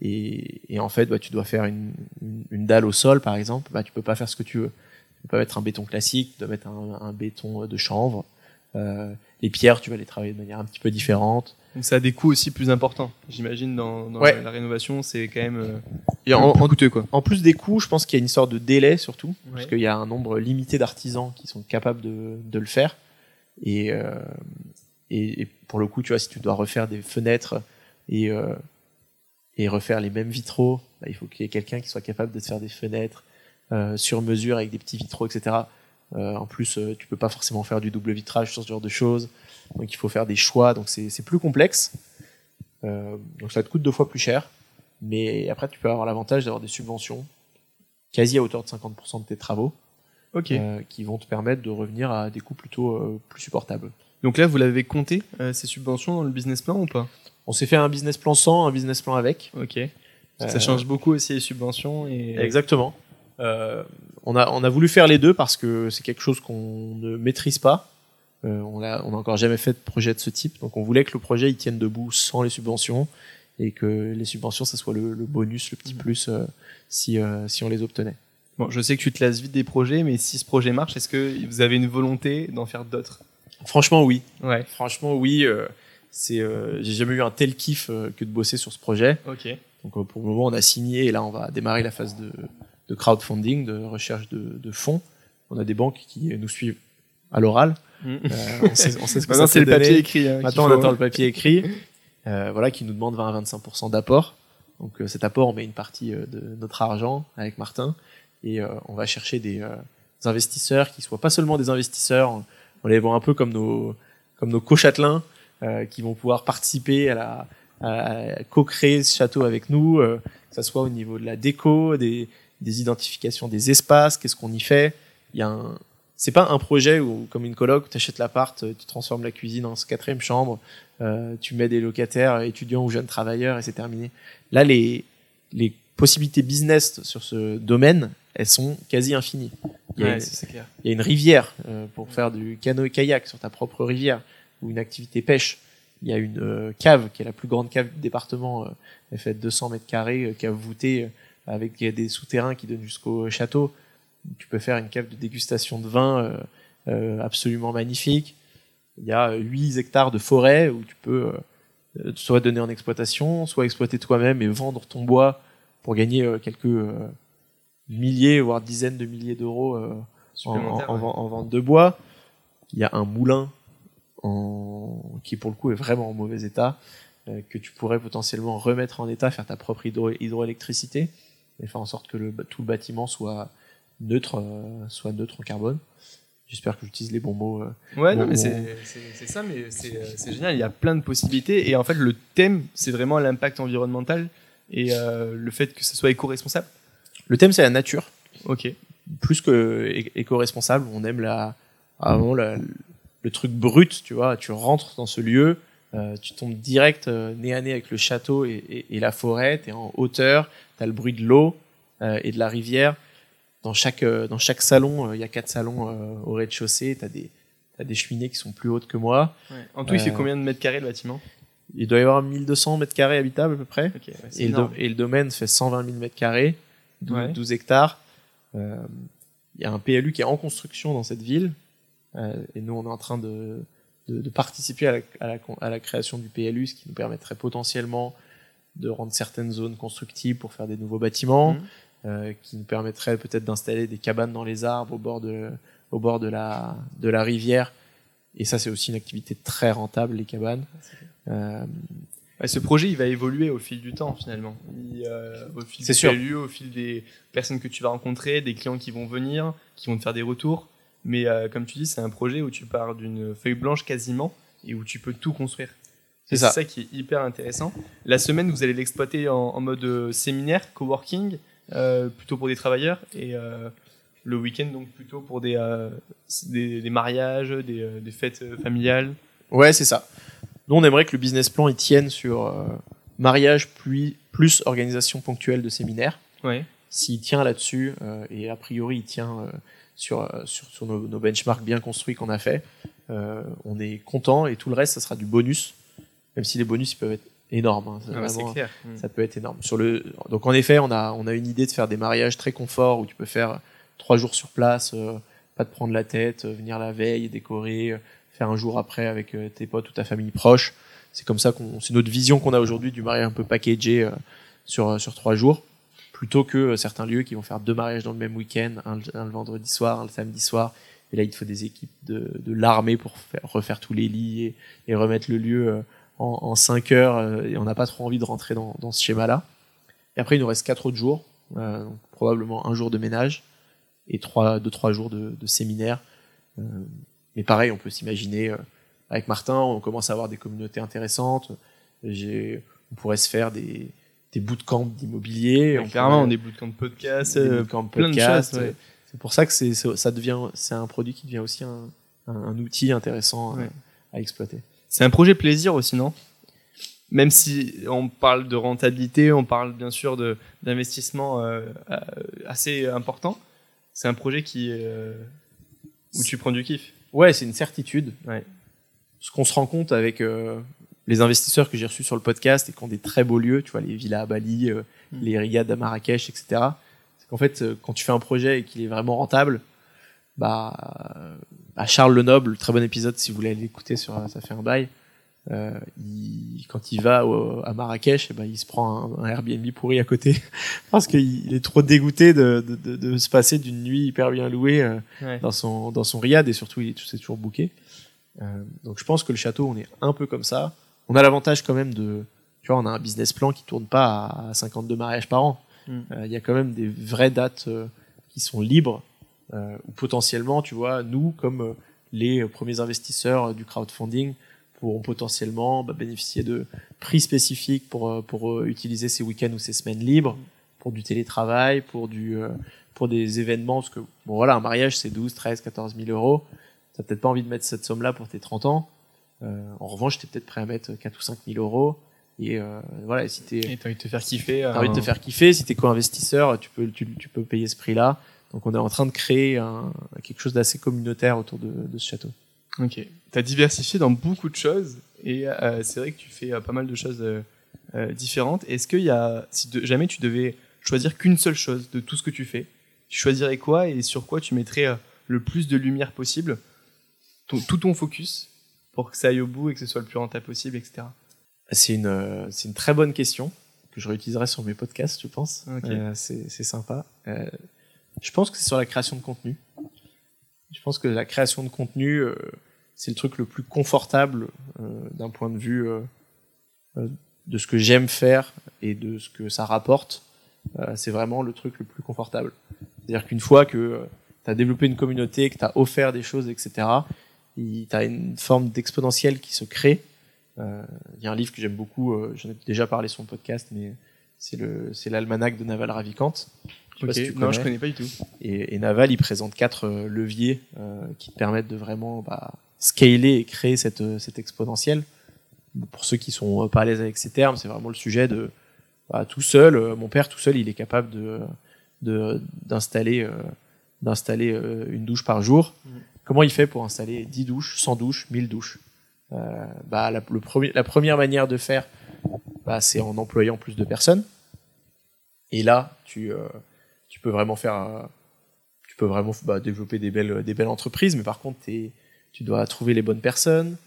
[SPEAKER 2] Et, et en fait, bah, tu dois faire une, une, une dalle au sol, par exemple. Bah, tu peux pas faire ce que tu veux. Tu peux pas mettre un béton classique. Tu dois mettre un, un béton de chanvre. Euh, les pierres, tu vas les travailler de manière un petit peu différente.
[SPEAKER 3] Donc ça a des coûts aussi plus importants. J'imagine dans, dans
[SPEAKER 2] Ouais.
[SPEAKER 3] la rénovation, c'est quand même euh,
[SPEAKER 2] Et en,
[SPEAKER 3] plus
[SPEAKER 2] en-
[SPEAKER 3] coûteux quoi.
[SPEAKER 2] en plus des coûts, je pense qu'il y a une sorte de délai surtout, parce qu'il y a un nombre limité d'artisans qui sont capables de, de le faire. Et, euh, et, et pour le coup, tu vois, si tu dois refaire des fenêtres et, euh, et refaire les mêmes vitraux, bah, il faut qu'il y ait quelqu'un qui soit capable de te faire des fenêtres euh, sur mesure avec des petits vitraux, etc. Euh, en plus, euh, tu peux pas forcément faire du double vitrage sur ce genre de choses. Donc il faut faire des choix. Donc c'est plus complexe. Euh, donc ça te coûte deux fois plus cher. Mais après, tu peux avoir l'avantage d'avoir des subventions quasi à hauteur de 50% de tes travaux qui vont te permettre de revenir à des coûts plutôt plus supportables.
[SPEAKER 3] Donc là, vous l'avez compté, euh, ces subventions dans le business plan ou pas?
[SPEAKER 2] On s'est fait un business plan sans, un business plan avec.
[SPEAKER 3] Ok.
[SPEAKER 2] Euh,
[SPEAKER 3] Ça change beaucoup aussi les subventions et.
[SPEAKER 2] Exactement. Euh, on, a, on a voulu faire les deux parce que c'est quelque chose qu'on ne maîtrise pas. Euh, on a, on a encore jamais fait de projet de ce type, donc on voulait que le projet il tienne debout sans les subventions et que les subventions ça soit le, le bonus, le petit plus euh, si, euh, si on les obtenait.
[SPEAKER 3] Bon, je sais que tu te lasses vite des projets, mais si ce projet marche, est-ce que vous avez une volonté d'en faire d'autres?
[SPEAKER 2] Franchement oui,
[SPEAKER 3] Ouais.
[SPEAKER 2] franchement oui. C'est, euh, j'ai jamais eu un tel kiff euh, que de bosser sur ce projet.
[SPEAKER 3] Ok.
[SPEAKER 2] Donc euh, pour le moment, on a signé et là, on va démarrer la phase de, de crowdfunding, de recherche de, de fonds. On a des banques qui nous suivent à l'oral. Euh, on, sait, on sait ce que
[SPEAKER 3] Maintenant, c'est
[SPEAKER 2] peut
[SPEAKER 3] le papier écrit. hein,
[SPEAKER 2] Maintenant, on attend le papier écrit. Euh, voilà, qui nous demande 20 à 25% d'apport. Donc euh, cet apport, on met une partie de notre argent avec Martin et on va chercher des, des investisseurs qui soient pas seulement des investisseurs, on les voit un peu comme nos comme nos co-châtelains qui vont pouvoir participer à la à, co-créer ce château avec nous, euh, que ça soit au niveau de la déco, des, des identifications des espaces, qu'est-ce qu'on y fait. Il y a un c'est pas un projet où, comme une coloc, tu achètes l'appart, tu transformes la cuisine en quatrième chambre, euh, tu mets des locataires, étudiants ou jeunes travailleurs et c'est terminé. Là, les, les possibilités business sur ce domaine, elles sont quasi infinies. Il y a,
[SPEAKER 3] Ouais,
[SPEAKER 2] une,
[SPEAKER 3] clair.
[SPEAKER 2] il y a une rivière euh, pour faire du canoë-kayak sur ta propre rivière ou une activité pêche. Il y a une euh, cave qui est la plus grande cave du département. euh, elle fait 200 mètres carrés, euh, cave voûtée avec des souterrains qui donnent jusqu'au château. Tu peux faire une cave de dégustation de vin absolument magnifique. Il y a 8 hectares de forêt où tu peux soit donner en exploitation, soit exploiter toi-même et vendre ton bois pour gagner quelques milliers, voire dizaines de milliers d'euros en, en vente de bois. Il y a un moulin en, qui pour le coup est vraiment en mauvais état, euh, que tu pourrais potentiellement remettre en état, faire ta propre hydro- hydroélectricité, et faire en sorte que le, tout le bâtiment soit neutre, euh, soit neutre en carbone. J'espère que j'utilise les bons mots. euh.
[SPEAKER 3] Ouais, non, mais
[SPEAKER 2] bon.
[SPEAKER 3] c'est ça, mais c'est euh, c'est génial. Il y a plein de possibilités. Et en fait, le thème, c'est vraiment l'impact environnemental et euh, le fait que ce soit éco-responsable.
[SPEAKER 2] Le thème c'est la nature.
[SPEAKER 3] Ok.
[SPEAKER 2] plus que éco-responsable, on aime la, vraiment la- le truc brut, tu vois. Tu rentres dans ce lieu, euh, tu tombes direct euh, nez à nez avec le château et, et- et la forêt, tu es en hauteur, tu as le bruit de l'eau euh, et de la rivière. Dans chaque, dans chaque salon, il y a quatre salons au rez-de-chaussée, tu as des, t'as des cheminées qui sont plus hautes que moi.
[SPEAKER 3] En tout, il fait combien de mètres carrés le bâtiment?
[SPEAKER 2] Il doit y avoir 1200 mètres carrés habitables à peu près.
[SPEAKER 3] Ouais,
[SPEAKER 2] Et le,
[SPEAKER 3] énorme.
[SPEAKER 2] do- et le domaine fait 120 000 mètres carrés, 12,
[SPEAKER 3] Ouais.
[SPEAKER 2] 12 hectares. Il y a un PLU qui est en construction dans cette ville. Euh, et nous, on est en train de, de, de participer à la, à, la, con- à la création du PLU, ce qui nous permettrait potentiellement de rendre certaines zones constructibles pour faire des nouveaux bâtiments,
[SPEAKER 3] Mhm.
[SPEAKER 2] euh, qui nous permettrait peut-être d'installer des cabanes dans les arbres au bord de, au bord de, la, de la rivière. Et ça, c'est aussi une activité très rentable, les cabanes. Euh,
[SPEAKER 3] Ouais, ce projet, il va évoluer au fil du temps finalement. Il, euh, au fil
[SPEAKER 2] C'est
[SPEAKER 3] du
[SPEAKER 2] sûr.
[SPEAKER 3] PLU, au fil des personnes que tu vas rencontrer, des clients qui vont venir, qui vont te faire des retours. Mais euh, comme tu dis, c'est un projet où tu pars d'une feuille blanche quasiment et où tu peux tout construire.
[SPEAKER 2] C'est ça.
[SPEAKER 3] Ça qui est hyper intéressant. La semaine, vous allez l'exploiter en, en mode euh, séminaire, coworking, euh, plutôt pour des travailleurs, et euh, le week-end donc plutôt pour des, des, des mariages, des, des fêtes familiales.
[SPEAKER 2] Ouais, c'est ça. Nous, on aimerait que le business plan il tienne sur mariage plus, plus organisation ponctuelle de séminaires.
[SPEAKER 3] Ouais.
[SPEAKER 2] S'il tient là-dessus, et a priori il tient sur, euh, sur, sur nos, nos benchmarks bien construits qu'on a fait, euh, on est content et tout le reste, ça sera du bonus, même si les bonus ils peuvent être énormes. hein.
[SPEAKER 3] Ah bah, c'est
[SPEAKER 2] vraiment-
[SPEAKER 3] clair. Mm.
[SPEAKER 2] ça peut être énorme. Sur le, donc en effet, on a, on a une idée de faire des mariages très confort où tu peux faire trois jours sur place, euh, pas te prendre la tête, euh, venir la veille, décorer, euh, faire un jour après avec euh, tes potes ou ta famille proche. C'est comme ça qu'on, c'est notre vision qu'on a aujourd'hui du mariage un peu packagé euh, sur sur trois jours, plutôt que euh, certains lieux qui vont faire deux mariages dans le même week-end, un, le- vendredi soir, un le samedi soir, Et là, il faut des équipes de, l'armée pour faire, refaire tous les lits et, et remettre le lieu euh, en, en 5 heures. euh, Et on n'a pas trop envie de rentrer dans, ce schéma-là. Et après, il nous reste quatre autres jours, donc probablement un jour de ménage et trois, deux, trois jours de, séminaire. Mais pareil, on peut s'imaginer, avec Martin, on commence à avoir des communautés intéressantes. On pourrait se faire des, des bootcamps d'immobilier. on
[SPEAKER 3] Clairement,
[SPEAKER 2] pourrait-
[SPEAKER 3] des bootcamps de podcast,
[SPEAKER 2] des
[SPEAKER 3] euh,
[SPEAKER 2] bootcamps
[SPEAKER 3] plein de choses, ouais.
[SPEAKER 2] C'est pour ça que c'est, ça devient, c'est un produit qui devient aussi un, un, un outil intéressant
[SPEAKER 3] Ouais.
[SPEAKER 2] à exploiter.
[SPEAKER 3] C'est un projet plaisir aussi, non? Même si on parle de rentabilité, on parle bien sûr de d'investissement euh, euh, assez important, c'est un projet qui euh, où tu prends du kiff.
[SPEAKER 2] Ouais, c'est une certitude.
[SPEAKER 3] Ouais.
[SPEAKER 2] Ce qu'on se rend compte avec euh, les investisseurs que j'ai reçus sur le podcast et qui ont des très beaux lieux, tu vois, les villas à Bali, euh,
[SPEAKER 3] Mm.
[SPEAKER 2] les riades à Marrakech, etc. C'est qu'en fait, euh, quand tu fais un projet et qu'il est vraiment rentable, bah, euh, bah, Charles Lenoble, très bon épisode si vous voulez l'écouter sur ça fait un bail. euh, il- quand il va au- à Marrakech, eh ben, il se prend un, un Airbnb pourri à côté parce qu'il il est trop dégoûté de, de, de, de se passer d'une nuit hyper bien louée euh,
[SPEAKER 3] Ouais.
[SPEAKER 2] dans son dans son riad et surtout il est c'est toujours. Euh, donc je pense que le château on est un peu comme ça. On a l'avantage quand même de tu vois on a un business plan qui tourne pas à 52 mariages par an.
[SPEAKER 3] Mm.
[SPEAKER 2] Euh, Il y a quand même des vraies dates euh, qui sont libres euh, ou potentiellement tu vois nous comme les premiers investisseurs du crowdfunding pourront potentiellement bah, bénéficier de prix spécifiques pour pour utiliser ces week-ends ou ces semaines libres pour du télétravail pour du pour des événements, parce que bon voilà, un mariage c'est 12, 13, 14 000 euros. T'as peut-être pas envie de mettre cette somme-là pour tes 30 ans. Euh, en revanche, t'es peut-être prêt à mettre 4 ou 5 000 euros. Et euh, voilà, si t'es,
[SPEAKER 3] Et t'as envie de te faire kiffer.
[SPEAKER 2] t'as envie de te
[SPEAKER 3] euh,
[SPEAKER 2] faire kiffer, si t'es co-investisseur, tu peux, tu, tu peux payer ce prix-là. Donc on est en train de créer un, quelque chose d'assez communautaire autour de, de ce château.
[SPEAKER 3] Ok. T'as diversifié dans beaucoup de choses et euh, c'est vrai que tu fais euh, pas mal de choses euh, différentes. Est-ce qu'il y a, si de- jamais tu devais choisir qu'une seule chose de tout ce que tu fais, tu choisirais quoi et sur quoi tu mettrais le plus de lumière possible, ton- tout ton focus? Pour que ça aille au bout et que ce soit le plus rentable possible, etc.
[SPEAKER 2] C'est une, euh, c'est une très bonne question que je réutiliserai sur mes podcasts, je pense. Euh, c'est, c'est sympa. Euh, je pense que c'est sur la création de contenu. Je pense que la création de contenu, euh, c'est le truc le plus confortable d'un point de vue de ce que j'aime faire et de ce que ça rapporte. C'est vraiment le truc le plus confortable. C'est-à-dire qu'une fois que tu as développé une communauté, que tu as offert des choses, etc., tu as une forme d'exponentiel qui se crée. Euh, Il y a un livre que j'aime beaucoup, euh, j'en ai déjà parlé sur mon podcast, mais c'est l'almanach de Naval Ravikant. Je si
[SPEAKER 3] non, je
[SPEAKER 2] connais.
[SPEAKER 3] connais pas du tout.
[SPEAKER 2] Et, et Naval, il présente quatre euh, leviers euh, qui te permettent de vraiment bah, scaler et créer cette, cette exponentielle. Pour ceux qui sont euh, pas à l'aise avec ces termes, c'est vraiment le sujet de bah, tout seul. mon père, tout seul, il est capable de d'installer d'installer une douche par jour.
[SPEAKER 3] Mhm.
[SPEAKER 2] Comment il fait pour installer 10 douches, 100 douches, 1000 douches? Euh, bah, la, le premier, la première manière de faire, bah, c'est en employant plus de personnes. Et là, tu, euh, tu peux vraiment faire, euh, tu peux vraiment bah, développer des belles, des belles entreprises, mais par contre, tu dois trouver les bonnes personnes,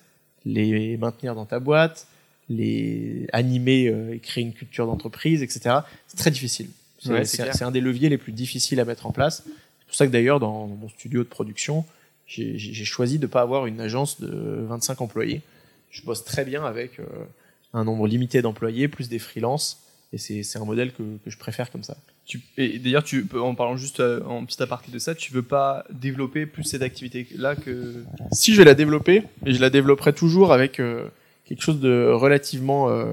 [SPEAKER 2] les maintenir dans ta boîte, les animer et créer une culture d'entreprise, etc. C'est très difficile.
[SPEAKER 3] Ouais, c'est
[SPEAKER 2] un des leviers les plus difficiles à mettre en place. C'est pour ça que d'ailleurs, dans mon studio de production, j'ai choisi de ne pas avoir une agence de 25 employés. Je bosse très bien avec euh, un nombre limité d'employés, plus des freelances, et c'est c'est un modèle que, que je préfère comme ça.
[SPEAKER 3] Tu, et d'ailleurs, tu peux, en parlant juste euh, en petit aparté de ça, tu veux pas développer plus cette activité-là que.
[SPEAKER 2] Si je vais la développer, et je la développerai toujours avec euh, quelque chose de relativement... euh,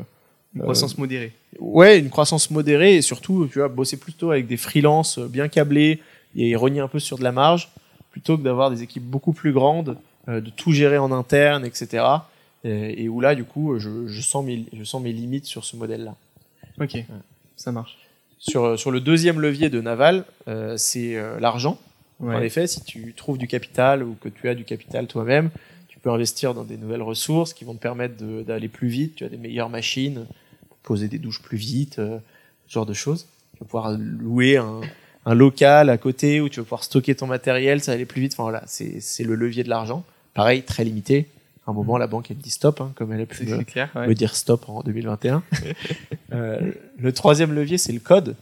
[SPEAKER 3] Une
[SPEAKER 2] Euh,
[SPEAKER 3] croissance modérée.
[SPEAKER 2] ouais, une croissance modérée, et surtout, tu vois, bosser plutôt avec des freelances bien câblés, et rogner un peu sur de la marge, plutôt que d'avoir des équipes beaucoup plus grandes, euh, de tout gérer en interne, etc. Et, et où là, du coup, je, je, sens mes, je sens mes limites sur ce modèle-là.
[SPEAKER 3] Ok, ça marche.
[SPEAKER 2] Sur, sur le deuxième levier de Naval, euh, c'est euh, l'argent. En effet, si tu trouves du capital ou que tu as du capital toi-même, tu peux investir dans des nouvelles ressources qui vont te permettre d'aller plus vite. Tu as des meilleures machines poser des douches plus vite, euh, ce genre de choses. Tu vas pouvoir louer un, un local à côté où tu vas pouvoir stocker ton matériel, ça va aller plus vite. Enfin voilà, c'est le levier de l'argent. Pareil, très limité. À un moment, la banque elle dit stop, hein, comme elle a pu me,
[SPEAKER 3] c'est clair. ouais.
[SPEAKER 2] me dire stop en 2021. Euh, le troisième levier, c'est le code.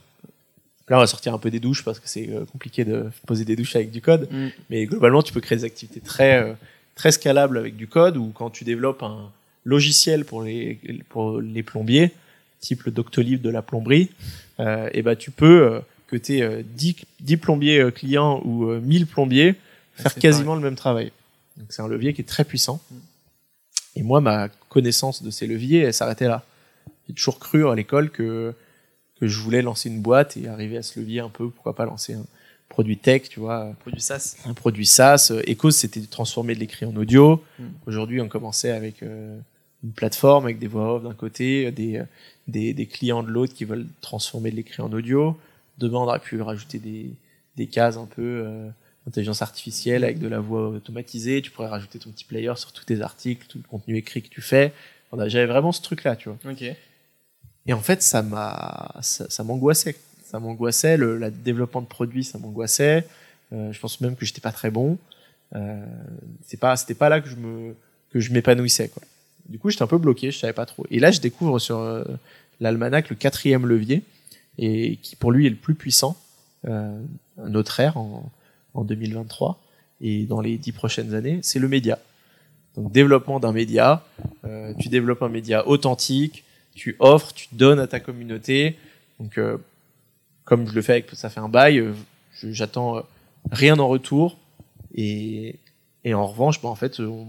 [SPEAKER 2] Là, on va sortir un peu des douches parce que c'est euh, compliqué de poser des douches avec du code.
[SPEAKER 3] Mm.
[SPEAKER 2] Mais globalement, tu peux créer des activités très, euh, très scalables avec du code ou quand tu développes un logiciel pour les, pour les plombiers, type le Doctolib de la plomberie, euh, et ben tu peux, euh, que tu aies 10, 10 plombiers euh, clients ou euh, 1000 plombiers, faire quasiment le même travail. Donc c'est un levier qui est très puissant.
[SPEAKER 3] Mm.
[SPEAKER 2] Et moi, ma connaissance de ces leviers, elle s'arrêtait là. J'ai toujours cru à l'école que, que je voulais lancer une boîte et arriver à ce levier un peu, pourquoi pas lancer un produit tech, tu vois,
[SPEAKER 3] Produit SaaS.
[SPEAKER 2] un produit SaaS. Euh, Ecos, c'était de transformer de l'écrit en audio.
[SPEAKER 3] Mm.
[SPEAKER 2] Aujourd'hui, on commençait avec euh, une plateforme, avec des voix off d'un côté, des, euh, des, des clients de l'autre qui veulent transformer de l'écrit en audio. Demain, on aurait pu rajouter des, des cases un peu euh, intelligence artificielle avec de la voix automatisée. Tu pourrais rajouter ton petit player sur tous tes articles, tout le contenu écrit que tu fais. J'avais vraiment ce truc-là, tu vois.
[SPEAKER 3] Ok.
[SPEAKER 2] Et en fait, ça m'a, ça, ça m'angoissait. Ça m'angoissait. Le, le développement de produits, ça m'angoissait. Euh, je pense même que j'étais pas très bon. Euh, c'est pas, c'était pas là que je me, que je m'épanouissais, quoi. Du coup, j'étais un peu bloqué. Je savais pas trop. Et là, je découvre sur euh, l'almanach le quatrième levier et qui pour lui est le plus puissant, euh, notre ère en, en 2023 et dans les dix prochaines années, c'est le média. Donc développement d'un média, euh, tu développes un média authentique, tu offres, tu donnes à ta communauté. Donc, euh, comme je le fais avec ça fait un bail, euh, j'attends euh, rien en retour. Et, et en revanche, bah, en fait, on,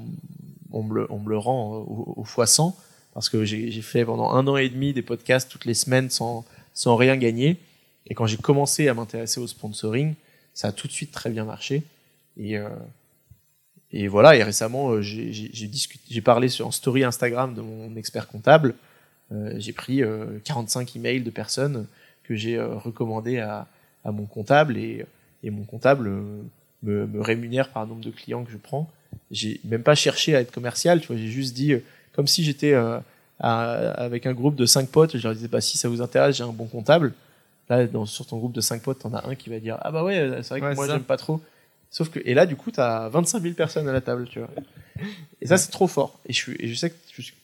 [SPEAKER 2] on me, le, on me le rend euh, au, au fois 100 parce que j'ai fait pendant un an et demi des podcasts toutes les semaines sans, sans rien gagner. Et quand j'ai commencé à m'intéresser au sponsoring, ça a tout de suite très bien marché. Et, euh, voilà, et récemment, euh, j'ai- parlé sur en story Instagram de mon expert comptable. Euh, j'ai pris euh, 45 emails de personnes que j'ai recommandées à, mon comptable et, mon comptable me, me rémunère par le nombre de clients que je prends. J'ai même pas cherché à être commercial, tu vois, j'ai juste dit, comme si j'étais à- avec un groupe de 5 potes, je leur disais, bah, si ça vous intéresse, j'ai un bon comptable. Là, dans, sur ton groupe de 5 potes, t'en as un qui va dire, ah bah ouais, c'est vrai que
[SPEAKER 3] Ouais,
[SPEAKER 2] moi j'aime pas trop. Sauf que, et là, du coup, t'as 25 000 personnes à la table, tu vois. Et ça, c'est trop fort. Et je, suis, et je sais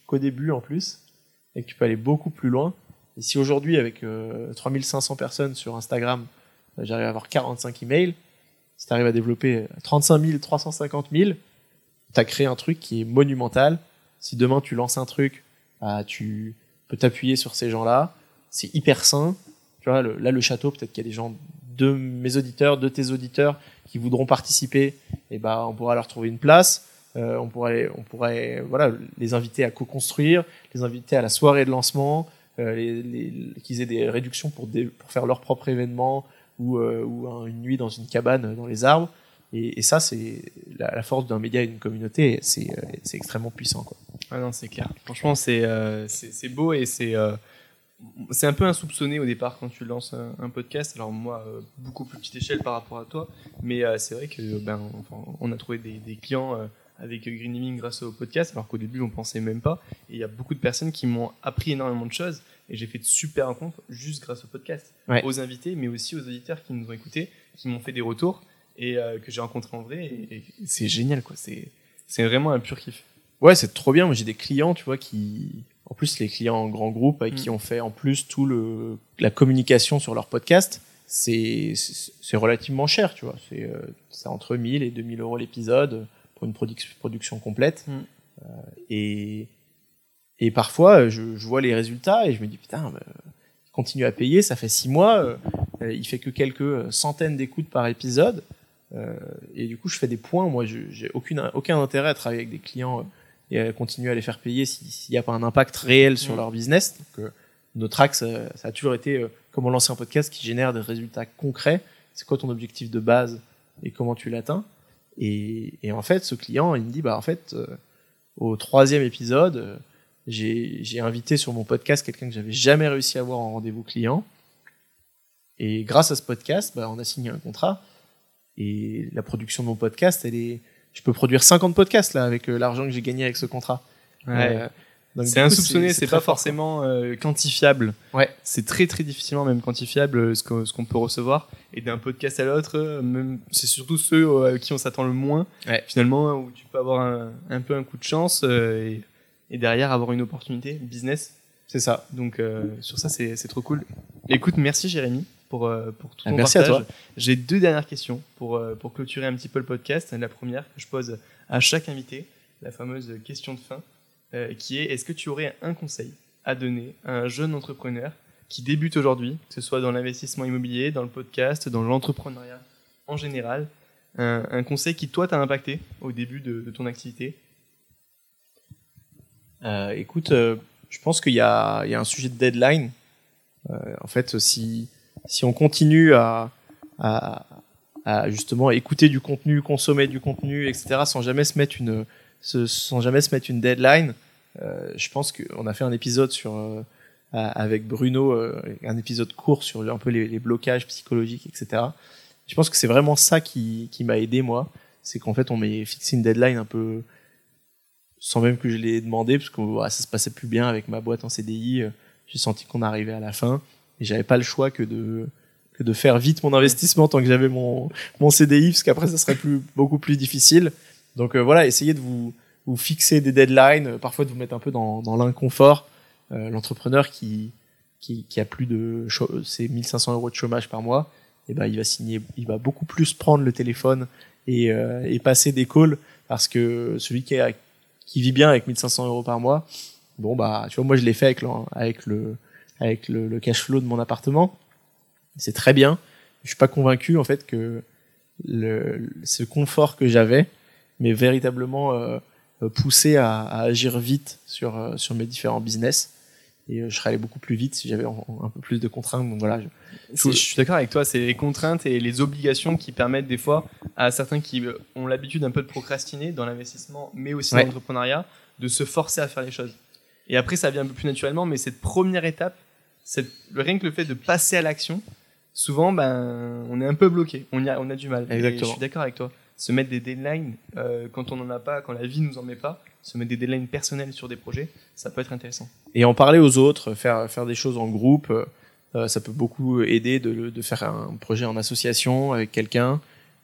[SPEAKER 2] qu'au début, en plus, et que tu peux aller beaucoup plus loin. Et si aujourd'hui, avec euh, 3500 personnes sur Instagram, euh, j'arrive à avoir 45 emails, si tu arrives à développer 35 000, 350 000, tu as créé un truc qui est monumental. Si demain tu lances un truc, bah, tu peux t'appuyer sur ces gens-là. C'est hyper sain. Tu vois, là, le château, peut-être qu'il y a des gens de mes auditeurs, de tes auditeurs qui voudront participer. Et bah, on pourra leur trouver une place. Euh, on pourrait, on pourrait, voilà, les inviter à co-construire, les inviter à la soirée de lancement, euh, qu'ils aient des réductions pour, pour faire leur propre événement ou, euh, ou un- une nuit dans une cabane dans les arbres. Et, et ça, c'est la, la force d'un média et d'une communauté, c'est euh, c'est extrêmement puissant. Quoi.
[SPEAKER 3] Ah non, c'est clair. Franchement, c'est euh, beau et c'est euh, c'est un peu insoupçonné au départ quand tu lances un, podcast. Alors moi, beaucoup plus petite échelle par rapport à toi, mais c'est vrai que ben enfin, on a trouvé des, des clients avec Green Living grâce au podcast, alors qu'au début on pensait même pas. Et il y a beaucoup de personnes qui m'ont appris énormément de choses et j'ai fait de super rencontres juste grâce au podcast,
[SPEAKER 2] Ouais.
[SPEAKER 3] aux invités, mais aussi aux auditeurs qui nous ont écoutés, qui m'ont fait des retours et euh, que j'ai rencontrés en vrai. Et, et c'est génial quoi. C'est c'est vraiment un pur kiff.
[SPEAKER 2] Ouais, c'est trop bien. Moi, j'ai des clients, tu vois, qui, en plus, les clients en grand groupe avec
[SPEAKER 3] Mm.
[SPEAKER 2] qui on fait en plus tout le la communication sur leur podcast, c'est relativement cher, tu vois. C'est euh, c'est entre 1000 et 2000 euros l'épisode pour une produc- production complète.
[SPEAKER 3] Mm.
[SPEAKER 2] Euh, et et parfois, je, je vois les résultats et je me dis putain, bah, continue à payer. Ça fait six mois, euh, euh, il fait que quelques centaines d'écoutes par épisode. Euh, et du coup, je fais des points. Moi, je- j'ai aucune, aucun intérêt à travailler avec des clients euh, et à continuer à les faire payer si- s'il n'y a pas un impact réel sur
[SPEAKER 3] Mm.
[SPEAKER 2] leur business. Donc, euh, notre axe, ça a toujours été comment lancer un podcast qui génère des résultats concrets. C'est quoi ton objectif de base et comment tu l'atteins? Et, et en fait, ce client, il me dit, bah en fait, euh, au troisième épisode, euh, j'ai j'ai invité sur mon podcast quelqu'un que j'avais jamais réussi à avoir en rendez-vous client. Et grâce à ce podcast, bah, on a signé un contrat. Et la production de mon podcast, elle est, je peux produire 50 podcasts là avec euh, l'argent que j'ai gagné avec ce contrat. Euh,
[SPEAKER 3] C'est insoupçonné, c'est pas
[SPEAKER 2] fort,
[SPEAKER 3] forcément euh, quantifiable.
[SPEAKER 2] Ouais.
[SPEAKER 3] C'est très très difficilement même quantifiable ce qu'on ce qu'on peut recevoir. Et d'un podcast à l'autre, c'est surtout ceux à qui on s'attend le moins.
[SPEAKER 2] Ouais.
[SPEAKER 3] Finalement, où tu peux avoir un, un peu un coup de chance euh, et, et derrière avoir une opportunité business.
[SPEAKER 2] C'est ça.
[SPEAKER 3] Donc sur ça, c'est trop cool. Écoute, merci Jérémy pour, euh, pour tout
[SPEAKER 2] Ah,
[SPEAKER 3] ton
[SPEAKER 2] merci à
[SPEAKER 3] partage.
[SPEAKER 2] toi.
[SPEAKER 3] J'ai deux dernières questions pour, euh, pour clôturer un petit peu le podcast. La première que je pose à chaque invité, la fameuse question de fin, euh, qui est est-ce que tu aurais un conseil à donner à un jeune entrepreneur qui débute aujourd'hui, que ce soit dans l'investissement immobilier, dans le podcast, dans l'entrepreneuriat en général, un, un conseil qui toi t'a impacté au début de, de ton activité?
[SPEAKER 2] Euh, écoute, euh, je pense qu'il y a, il y a un sujet de deadline. Euh, en fait, si, si on continue à, à, à justement écouter du contenu, consommer du contenu, etc., sans jamais se mettre une, sans jamais se mettre une deadline, euh, je pense qu'on a fait un épisode sur, euh, avec Bruno, euh, un épisode court sur un peu les, blocages psychologiques, etc. Je pense que c'est vraiment ça qui, qui m'a aidé, moi. C'est qu'en fait, on m'ait fixé une deadline un peu, sans même que je l'ai demandé, parce que voilà, ça se passait plus bien avec ma boîte en CDI. J'ai senti qu'on arrivait à la fin et j'avais pas le choix que de que de faire vite mon investissement tant que j'avais mon mon CDI, parce qu'après ça serait plus beaucoup plus difficile. Donc euh, voilà, essayez de vous vous fixer des deadlines, euh, parfois de vous mettre un peu dans dans l'inconfort. Euh, L'entrepreneur qui qui qui a plus de c'est 1500 euros de chômage par mois, et ben il va signer, il va beaucoup plus prendre le téléphone et euh, et passer des calls parce que celui qui est qui vit bien avec 1500 euros par mois, bon bah tu vois moi je l'ai fait avec avec le avec le, le cash flow de mon appartement, c'est très bien. Je suis pas convaincu en fait que le, ce confort que j'avais m'est véritablement euh, poussé à, à agir vite sur euh, sur mes différents business et euh, je serais allé beaucoup plus vite si j'avais un, un peu plus de contraintes. Donc voilà, je-
[SPEAKER 3] suis d'accord avec toi, c'est les contraintes et les obligations qui permettent des fois à certains qui ont l'habitude un peu de procrastiner dans l'investissement, mais aussi
[SPEAKER 2] Ouais.
[SPEAKER 3] dans l'entrepreneuriat, de se forcer à faire les choses. Et après, ça vient un peu plus naturellement, mais cette première étape, rien que le fait de passer à l'action, souvent, ben, on est un peu bloqué, on, y a, on a du mal. Et
[SPEAKER 2] Exactement.
[SPEAKER 3] je suis d'accord avec toi. Se mettre des deadlines euh, quand on n'en a pas, quand la vie nous en met pas, se mettre des deadlines personnelles sur des projets, ça peut être intéressant.
[SPEAKER 2] et en parler aux autres, faire faire des choses en groupe, euh, ça peut beaucoup aider de, de faire un projet en association avec quelqu'un.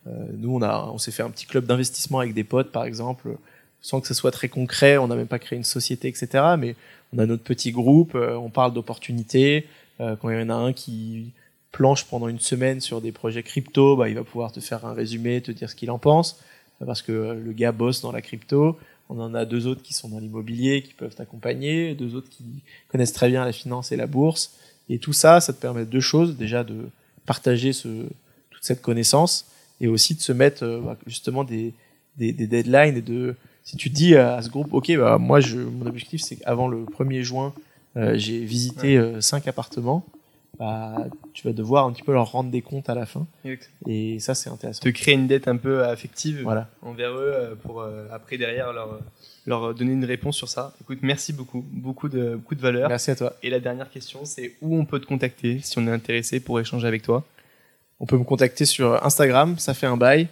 [SPEAKER 2] Euh, nous, on a, on s'est fait un petit club d'investissement avec des potes, par exemple, sans que ce soit très concret. On n'a même pas créé une société, etc. Mais on a notre petit groupe. euh, on parle d'opportunités. Euh, quand il y en a un qui planche pendant une semaine sur des projets crypto, bah, il va pouvoir te faire un résumé, te dire ce qu'il en pense, parce que euh, le gars bosse dans la crypto. On en a deux autres qui sont dans l'immobilier, qui peuvent t'accompagner, deux autres qui connaissent très bien la finance et la bourse. Et tout ça, ça te permet deux choses. Déjà de partager ce, toute cette connaissance et aussi de se mettre euh, bah, justement des, des deadlines et de si tu te dis à ce groupe, ok, bah, moi, je, mon objectif, c'est qu'avant le 1er juin, euh, j'ai visité euh, cinq appartements, bah, tu vas devoir un petit peu leur rendre des comptes à la fin. Et ça, c'est intéressant.
[SPEAKER 3] Te créer une dette un peu affective.
[SPEAKER 2] Voilà.
[SPEAKER 3] envers eux euh, pour euh, après derrière leur, leur donner une réponse sur ça. Écoute, merci beaucoup, beaucoup de, beaucoup de valeur.
[SPEAKER 2] Merci à toi.
[SPEAKER 3] Et la dernière question, c'est où on peut te contacter si on est intéressé pour échanger avec toi?
[SPEAKER 2] On peut me contacter sur Instagram, ça fait un bail.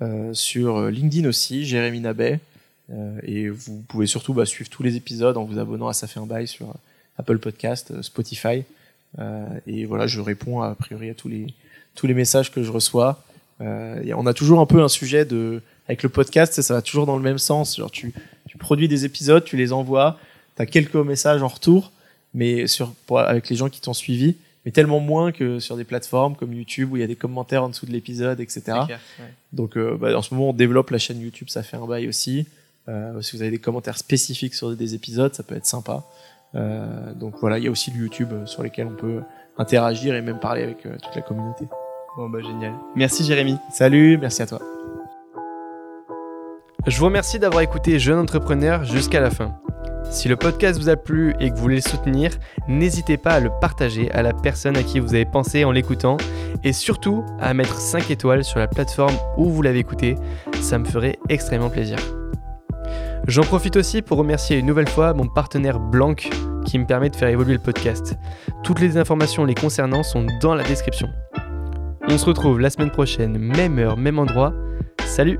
[SPEAKER 2] Euh, sur LinkedIn aussi, Jérémy Nabet. Euh, et vous pouvez surtout bah, suivre tous les épisodes en vous abonnant à Ça fait un bail sur Apple Podcast, euh, Spotify. Euh, et voilà, je réponds a priori à tous les, tous les messages que je reçois. Euh, et on a toujours un peu un sujet de. Avec le podcast, ça, va toujours dans le même sens. Genre, tu, tu produis des épisodes, tu les envoies, tu as quelques messages en retour, mais sur, pour- avec les gens qui t'ont suivi, mais tellement moins que sur des plateformes comme YouTube où il y a des commentaires en dessous de l'épisode, etc.
[SPEAKER 3] C'est clair, ouais.
[SPEAKER 2] Donc euh, bah, en ce moment, on développe la chaîne YouTube, ça fait un bail aussi. Euh, si vous avez des commentaires spécifiques sur des épisodes, ça peut être sympa. Euh, donc voilà, il y a aussi le YouTube euh, sur lesquels on peut interagir et même parler avec euh, toute la communauté.
[SPEAKER 3] Bon bah génial. Merci Jérémy.
[SPEAKER 2] Salut, merci à toi.
[SPEAKER 1] Je vous remercie d'avoir écouté Jeune Entrepreneur jusqu'à la fin. Si le podcast vous a plu et que vous voulez le soutenir, n'hésitez pas à le partager à la personne à qui vous avez pensé en l'écoutant et surtout à mettre 5 étoiles sur la plateforme où vous l'avez écouté, ça me ferait extrêmement plaisir. J'en profite aussi pour remercier une nouvelle fois mon partenaire Blanc qui me permet de faire évoluer le podcast. Toutes les informations les concernant sont dans la description. On se retrouve la semaine prochaine, même heure, même endroit. Salut